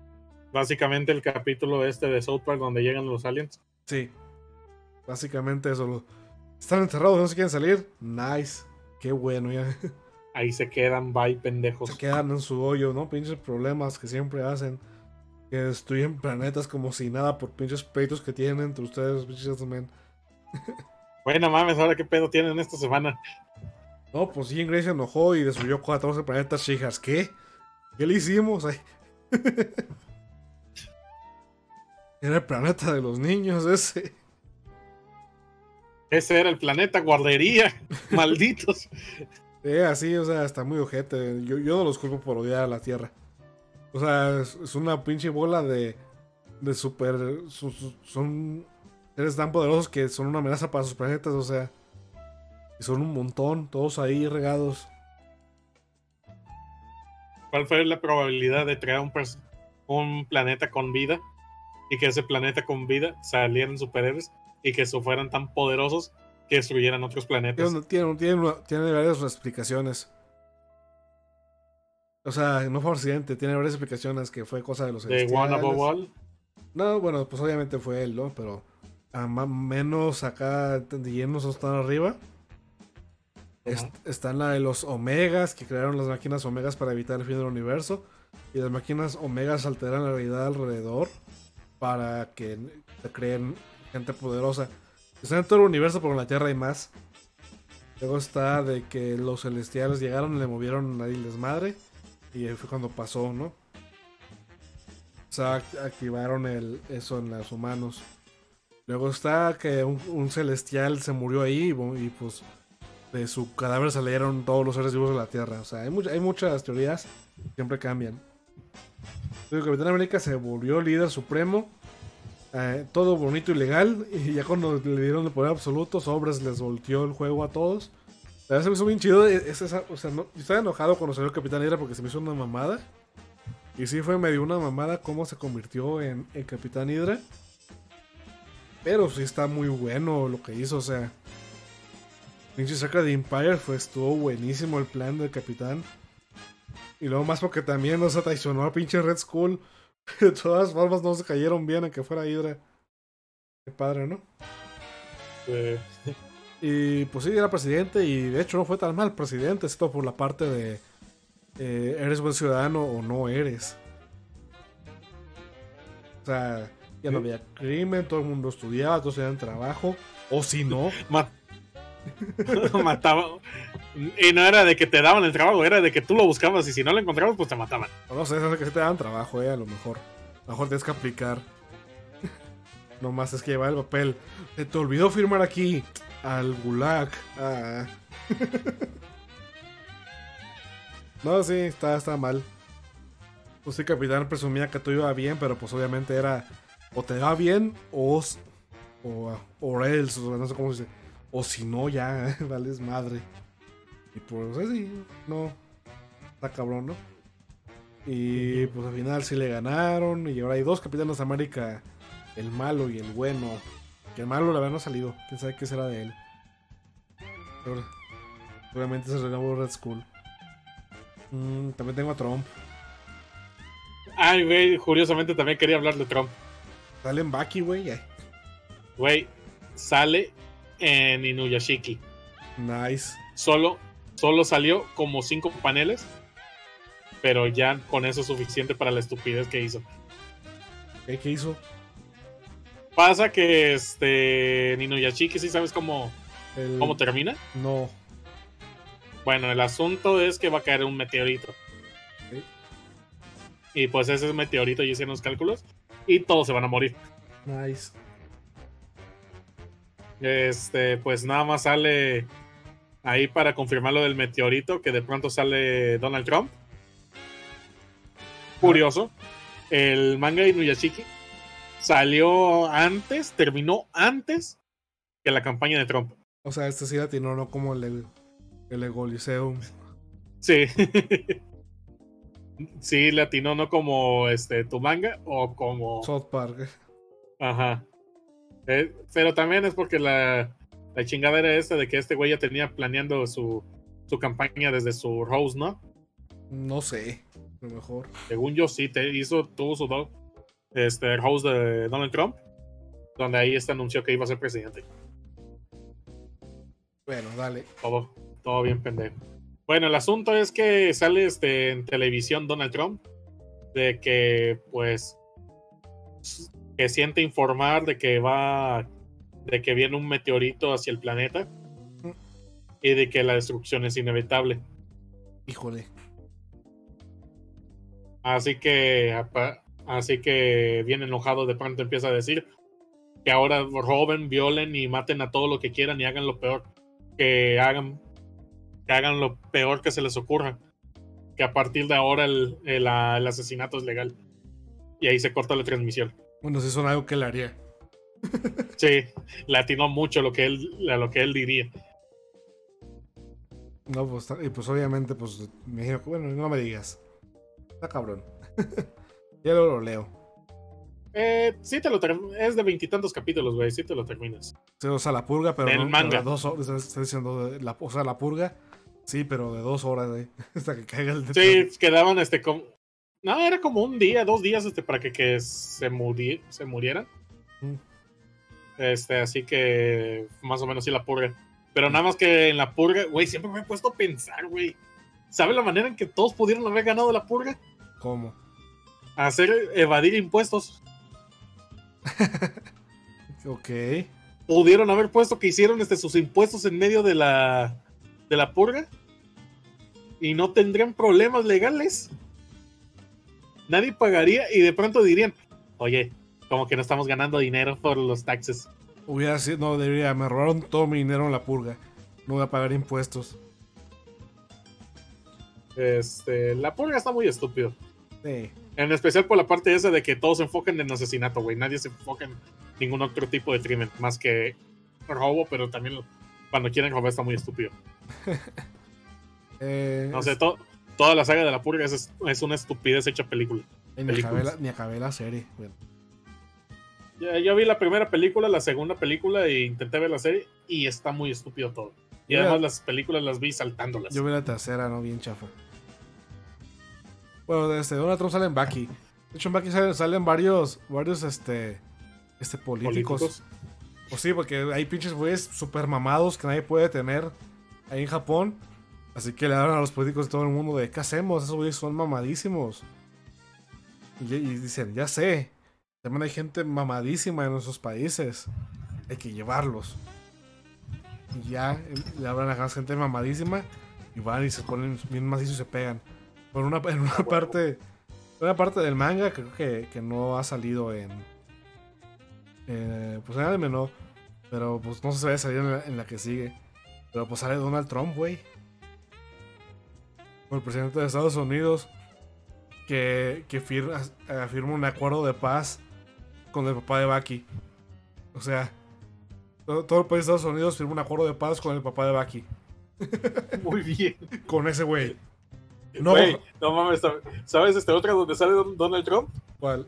Básicamente el capítulo este de South Park donde llegan los aliens. Sí. Básicamente eso. lo- Están encerrados, no se quieren salir. Nice. Qué bueno, ya. Ahí se quedan, bye, pendejos. se quedan en su hoyo, ¿no? Pinches problemas que siempre hacen. Que destruyen planetas como si nada por pinches peitos que tienen entre ustedes, pinches men. Bueno, mames, ahora qué pedo tienen esta semana. No, pues sí, Grey se enojó y destruyó 14 planetas chijas. ¿Qué? ¿Qué le hicimos? Ay. Era el planeta de los niños ese. Ese era el planeta guardería. Malditos. Eh, así, o sea, está muy ojete. Yo, yo no los culpo por odiar a la Tierra. O sea, es, es una pinche bola de. de super. su- su- son seres tan poderosos que son una amenaza para sus planetas, o sea. Y son un montón, todos ahí regados. ¿Cuál fue la probabilidad de crear un, un planeta con vida? Y que ese planeta con vida salieran superhéroes y que eso fueran tan poderosos que destruyeran otros planetas. Tiene, tiene, tiene, varias explicaciones. O sea, no fue accidente, tiene varias explicaciones que fue cosa de los De One Above. All. No, bueno, pues obviamente fue él, ¿no? Pero a ma- menos acá de llenos están arriba. Están la de los Omegas, que crearon las máquinas Omegas para evitar el fin del universo. y las máquinas omegas alteran la realidad alrededor para que creen gente poderosa. Está en todo el universo, pero en la Tierra hay más. Luego está de que los celestiales llegaron y le movieron ahí el desmadre. Y ahí fue cuando pasó, ¿no? O sea, act- activaron el, eso en los humanos. Luego está que un, celestial se murió ahí y, pues de su cadáver salieron todos los seres vivos de la Tierra. O sea, hay, much- hay muchas teorías, siempre cambian. Luego Capitán América se volvió líder supremo. Eh, todo bonito y legal. Y ya cuando le dieron el poder absoluto, Sobres les volteó el juego a todos. La verdad se me hizo bien chido. es- es esa- o sea, no- yo estaba enojado cuando salió el Capitán Hydra porque se me hizo una mamada. Y sí fue medio una mamada cómo se convirtió en, en Capitán Hydra. Pero sí está muy bueno lo que hizo, o sea. Pinche saca de Empire fue, estuvo buenísimo el plan del capitán. Y luego más porque también no se traicionó a pinche Red Skull. De todas formas no se cayeron bien aunque fuera Hydra. Qué padre, ¿no? Eh, Y pues sí, era presidente y de hecho no fue tan mal presidente, esto por la parte de eh, eres buen ciudadano o no eres. O sea, ya no había crimen, todo el mundo estudiaba, todos tenían trabajo. O si no, ma- mataba. Y no era de que te daban el trabajo, era de que tú lo buscabas y si no lo encontrabas, pues te mataban. no sé, es que sí te dan trabajo, eh, a lo mejor. A lo mejor tienes que aplicar. no más es que llevar el papel. Se te olvidó firmar aquí. Al gulag. Ah. no, sí, está, está mal. Pues sí, capitán presumía que todo iba bien, pero pues obviamente era o te va bien o o, o else, no sé cómo se dice. O si no, ya, vales madre. Y pues así, no. Está cabrón, ¿no? Y pues al final sí le ganaron. Y ahora hay dos capitanes de América: el malo y el bueno. Que el malo la verdad no ha salido. Quién sabe qué será de él. Pero, seguramente se renovó Red Skull. Mm, también tengo a Trump. Ay, güey, curiosamente también quería hablar de Trump. Sale en Baki, güey. Güey, sale en Inuyashiki. Nice. Solo, solo salió como cinco paneles, pero ya con eso es suficiente para la estupidez que hizo. ¿Qué, qué hizo? Pasa que este Inuyashiki, ¿sí sabes cómo, El- cómo termina? No. Bueno, el asunto es que va a caer un meteorito. Y pues ese meteorito ya hicieron los cálculos y todos se van a morir. Nice. Este, pues nada más sale ahí para confirmar lo del meteorito, que de pronto sale Donald Trump. Curioso. El manga de Inuyashiki salió antes, terminó antes que la campaña de Trump. O sea, este sí latino, no como el, el Egoliseum. Sí. sí, latino, no como este tu manga o como. South Park. Ajá. Eh, pero también es porque la, la chingadera esta de que este güey ya tenía planeando su, su campaña desde su Rose, ¿no? No sé. A lo mejor. Según yo sí, te hizo, tuvo su do- este, Rose de Donald Trump, donde ahí este anunció que iba a ser presidente. Bueno, dale. Todo, todo bien pendejo. Bueno, el asunto es que sale este, en televisión Donald Trump de que, pues, que siente informar de que va, de que viene un meteorito hacia el planeta y de que la destrucción es inevitable. Híjole. Así que, así que bien enojado de pronto empieza a decir que ahora roben, violen y maten a todo lo que quieran y hagan lo peor que hagan, que hagan lo peor que se les ocurra. Que a partir de ahora el, el- el asesinato es legal. Y ahí se corta la transmisión. Bueno, si son algo que él haría. Sí, le atinó mucho lo que él, a lo que él diría. No, pues, y pues obviamente, pues, me imagino que, bueno, no me digas. Está cabrón. ya luego lo leo. Eh, sí te lo es de veintitantos capítulos, güey, sí te lo terminas. Sí, O sea, la purga, pero Del no, manga. dos horas. Está diciendo, la, o sea, la purga, sí, pero de dos horas, eh, hasta que caiga el Sí, quedaban este como. No, era como un día, dos días este, para que, que se, muri- se murieran. Mm. Este, así que más o menos sí la purga. Pero nada más que en la purga, güey, siempre me he puesto a pensar, güey. ¿Sabe la manera en que todos pudieron haber ganado la purga? ¿Cómo? Hacer evadir impuestos. Ok. Pudieron haber puesto que hicieron este, sus impuestos en medio de la, de la purga y no tendrían problemas legales. Nadie pagaría y de pronto dirían, oye, como que no estamos ganando dinero por los taxes. Hubiera sido, no, debería, me robaron todo mi dinero en la purga. No voy a pagar impuestos. Este, la purga está muy estúpido. Sí. En especial por la parte esa de que todos se enfocan en asesinato, güey. Nadie se enfoca en ningún otro tipo de crimen, más que robo, pero también cuando quieren robar está muy estúpido. Eh, No sé, to- toda la saga de la purga es, es una estupidez hecha película. y ni, acabé la, ni acabé la serie. Bueno, Ya, yo vi la primera película, la segunda película e intenté ver la serie y está muy estúpido todo. Y Mira. además las películas las vi saltándolas. yo vi la tercera, ¿no? Bien chafa. Bueno, desde Donald Trump sale en Bucky. De hecho, en Bucky salen, salen varios, varios, este, este, políticos. políticos. Pues sí, porque hay pinches güeyes super mamados que nadie puede tener ahí en Japón. Así que le hablan a los políticos de todo el mundo de ¿qué hacemos? Esos güeyes son mamadísimos. Y, dicen, ya sé. También hay gente mamadísima en nuestros países. Hay que llevarlos. Y ya eh, le hablan a la gente mamadísima. Y van y se ponen bien macizos y se pegan. Por una, en una parte. Una parte del manga creo que, que no ha salido en. eh, pues en anime no. Pero pues no si va a salir en la, en la que sigue. Pero pues sale Donald Trump, güey. Como el presidente de Estados Unidos. Que, que firma, firma un acuerdo de paz con el papá de Bucky. O sea, todo, todo el país de Estados Unidos firma un acuerdo de paz con el papá de Bucky. Muy bien. Con ese güey. No, Güey, no mames, ¿sabes este otra donde sale Don- Donald Trump? ¿cuál?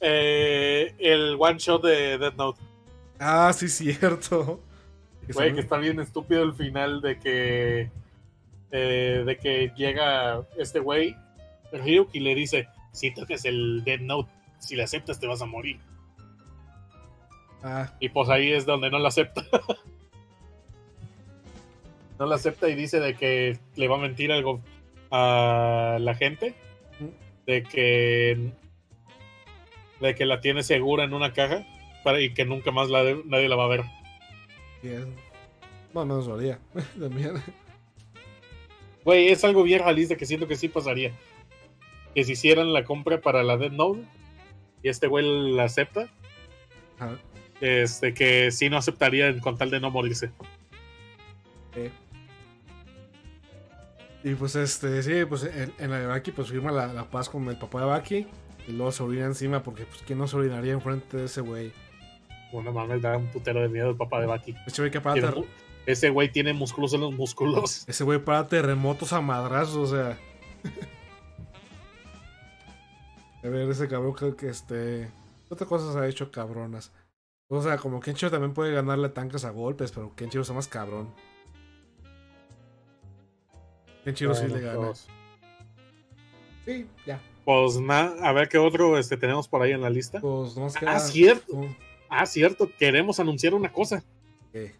Eh, el one shot de Death Note. Ah, sí, cierto. Güey, que está bien estúpido el final de que. Eh, de que llega este güey, Ryuk, y le dice: Si tocas el Dead Note, si le aceptas, te vas a morir. Ah, Y pues ahí es donde no lo acepta. no lo acepta y dice de que le va a mentir algo a la gente. De que. De que la tiene segura en una caja para, y que nunca más la de- nadie la va a ver. No, no nos valía. También. Güey, es algo bien realista que siento que sí pasaría. Que si hicieran la compra para la Dead Note y este güey la acepta, Ajá. este que sí no aceptaría con tal de no morirse. Eh. Y pues este, sí, pues en, en la de Baki pues firma la, la paz con el papá de Baki. Y luego se orina encima porque pues quién no se orinaría enfrente de ese güey. Bueno, mames, da un putero de miedo el papá de Baki. Ese güey que mu- Ese güey tiene músculos en los músculos. ese güey para terremotos a madrazos, o sea. a ver, ese cabrón creo que este. ¿Qué otras cosas ha hecho cabronas? O sea, como Kenchiro también puede ganarle tanques a golpes, pero Kenchiro está más cabrón. Kenchiro sí Bueno, le gana. pues, Sí, ya. Pues nada, a ver qué otro este, tenemos por ahí en la lista. Pues no más queda. Ah, cierto. Oh, Ah, cierto, queremos anunciar una cosa. ¿qué?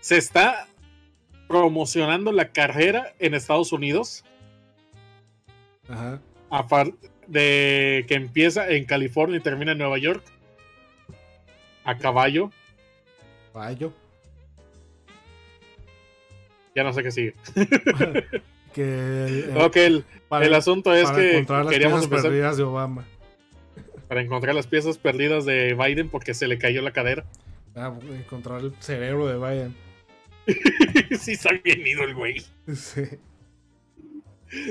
Se está promocionando la carrera en Estados Unidos. Ajá. aparte de que empieza en California y termina en Nueva York a caballo, Bayo. ya no sé qué sigue. que el, Ok, el, para, el asunto es para que encontrar las queríamos piezas empezar perdidas de Obama. para encontrar las piezas perdidas de Biden porque se le cayó la cadera. Ah, encontrar el cerebro de Biden. sí, está bien ido el güey. Sí.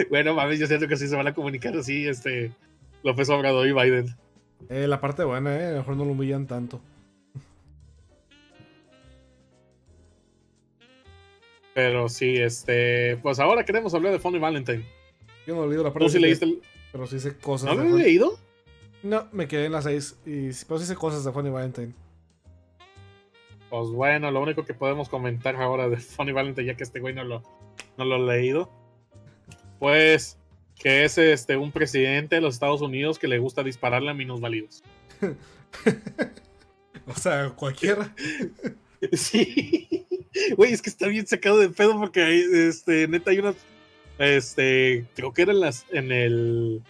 Bueno, mames, yo siento que sí se van a comunicar así, este López Obrador y Biden. Eh, la parte buena, eh. A lo mejor no lo humillan tanto. Pero sí, este, pues ahora queremos hablar de Funny Valentine. Yo no he leído la parte ¿Tú sí de- leíste el... Pero sí sé cosas. ¿No lo he leído? No, me quedé en las 6. Y pero sí sé cosas de Funny Valentine. Pues bueno, lo único que podemos comentar ahora de Funny Valentine, ya que este güey no lo, no lo ha leído, pues que es este un presidente de los Estados Unidos que le gusta dispararle a minusválidos. O sea, cualquiera. Sí, güey, es que está bien sacado de pedo porque hay, este, neta hay unas Este, creo que era en, las, en el.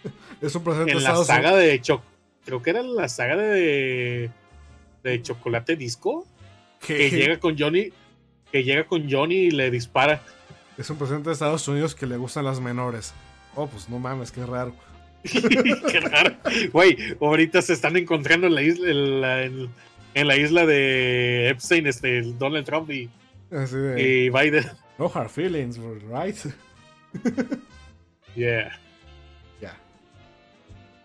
Es un En la saga de Choc. Creo que era en la saga de. De Chocolate Disco. Que que llega con Johnny. Que llega con Johnny y le dispara. es un presidente de Estados Unidos que le gustan las menores. Oh, pues no mames, qué raro. Qué raro. Güey, ahorita se están encontrando en la isla. En la, en- en la isla de Epstein, este, Donald Trump y, Así de, y Biden. no hard feelings, right? Yeah. ya.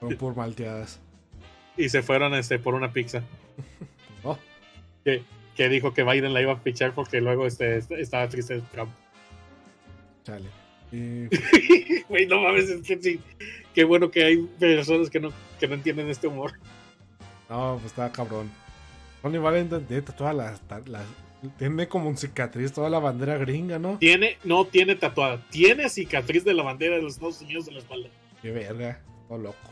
Fueron por malteadas. Y se fueron este, por una pizza. Que, que dijo que Biden la iba a fichar porque luego este, estaba triste Trump. chale. Y Güey, no mames, es que sí. Qué bueno que hay personas que no, que no entienden este humor. No, pues estaba cabrón. Tony Valentine tiene toda la, la- Tiene como un cicatriz toda la bandera gringa, ¿no? Tiene, no tiene tatuada, tiene cicatriz de la bandera de los Estados Unidos en la espalda. Qué verga. Todo loco.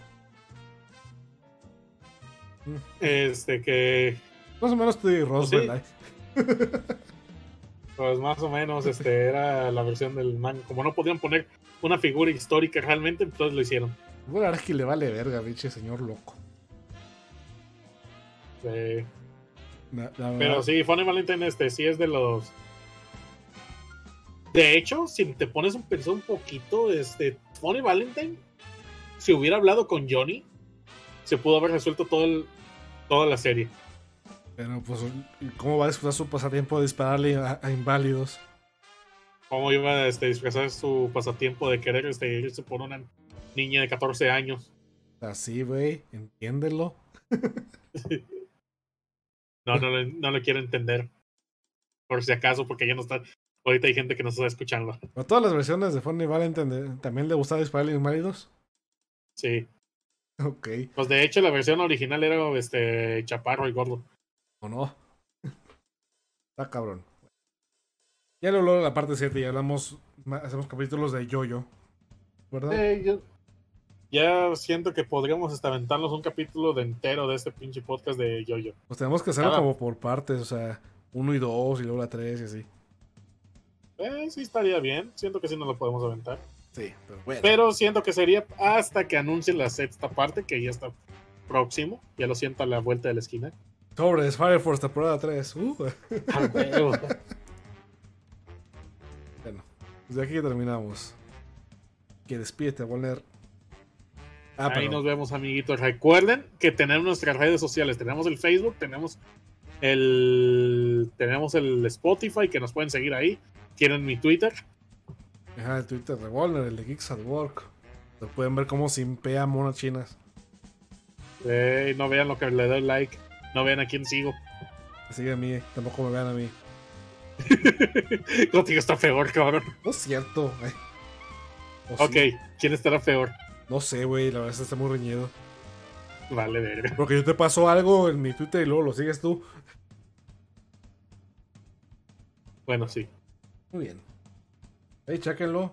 Este que, Más o menos Teddy Roosevelt. Sí. ¿eh? pues más o menos, este era la versión del man. Como no podían poner una figura histórica realmente, entonces lo hicieron. Bueno, la verdad es que le vale verga, pinche señor loco. La- la verdad- Pero sí, Funny Valentine este sí es de los. De hecho, si te pones un pensar un poquito, este Funny Valentine, si hubiera hablado con Johnny, se pudo haber resuelto todo el, toda la serie. Pero pues, ¿cómo va a disfrutar su pasatiempo de dispararle a, a inválidos? Cómo iba a este, disfrazar su pasatiempo de querer este, irse por una niña de 14 años. Así, güey, entiéndelo. No, no, no lo quiero entender. Por si acaso, porque ya no está. Ahorita hay gente que nos está escuchando. ¿A todas las versiones de Funny Valentine también le gustaba dispararle a inválidos? Sí. Ok, Pues de hecho, la versión original era este chaparro y gordo. O no. Está cabrón. Ya luego la parte 7 y hablamos, hacemos capítulos de Yoyo. ¿Verdad? Eh, yo- ya siento que podríamos hasta aventarnos un capítulo de entero de este pinche podcast de Yoyo. Pues tenemos que hacerlo Cada- como por partes, o sea, uno y dos y luego la tres y así. Eh, sí estaría bien. Siento que sí nos lo podemos aventar. Sí, pero bueno. Pero siento que sería hasta que anuncien la sexta parte, que ya está próximo. Ya lo siento a la vuelta de la esquina. Sobres, Fire Force temporada 3. Uh. Bueno, pues de aquí terminamos. Que despídete, Warner. Ah, Ahí pero nos vemos, amiguitos. Recuerden que tenemos nuestras redes sociales. Tenemos el Facebook, tenemos el tenemos el Spotify, que nos pueden seguir ahí. Tienen mi Twitter. Ajá, el Twitter de Warner, el de Geeks at Work. Lo pueden ver cómo simpea monas chinas. Eh, no vean lo que le doy like. No vean a quién sigo. Sigue a mí, tampoco me vean a mí. Contigo está peor, cabrón. No es cierto, güey. Ok, sí. ¿quién estará peor? No sé, güey, la verdad está muy reñido. Vale, verga. Porque yo te paso algo en mi Twitter y luego lo sigues tú. Bueno, sí. Muy bien. Ahí, chéquenlo.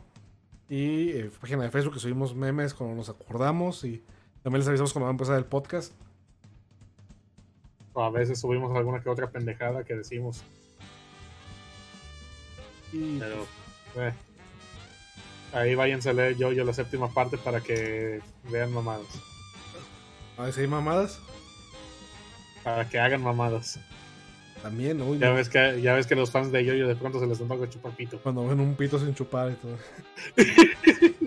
Y eh, página de Facebook que subimos memes cuando nos acordamos. Y también les avisamos cuando va a empezar el podcast. O a veces subimos alguna que otra pendejada que decimos. Y Pero, eh. Ahí váyanse a leer yo, yo la séptima parte para que vean mamadas. a ver si hay mamadas. Para que hagan mamadas. También, uy, Ya no. ves que, ya ves que los fans de Yoyo de pronto se les antoja chupar pito. cuando ven un pito sin chupar y todo.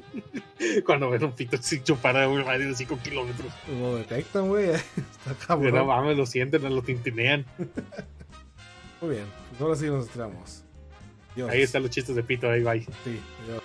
Cuando ven un pito sin chupar a un radio de 5 kilómetros. Lo detectan, güey. Está Que No cabrón. mames, lo sienten, lo tintinean. Muy bien. Pues ahora sí nos estiramos. Dios. Ahí están los chistes de pito, ahí va. Sí, adiós.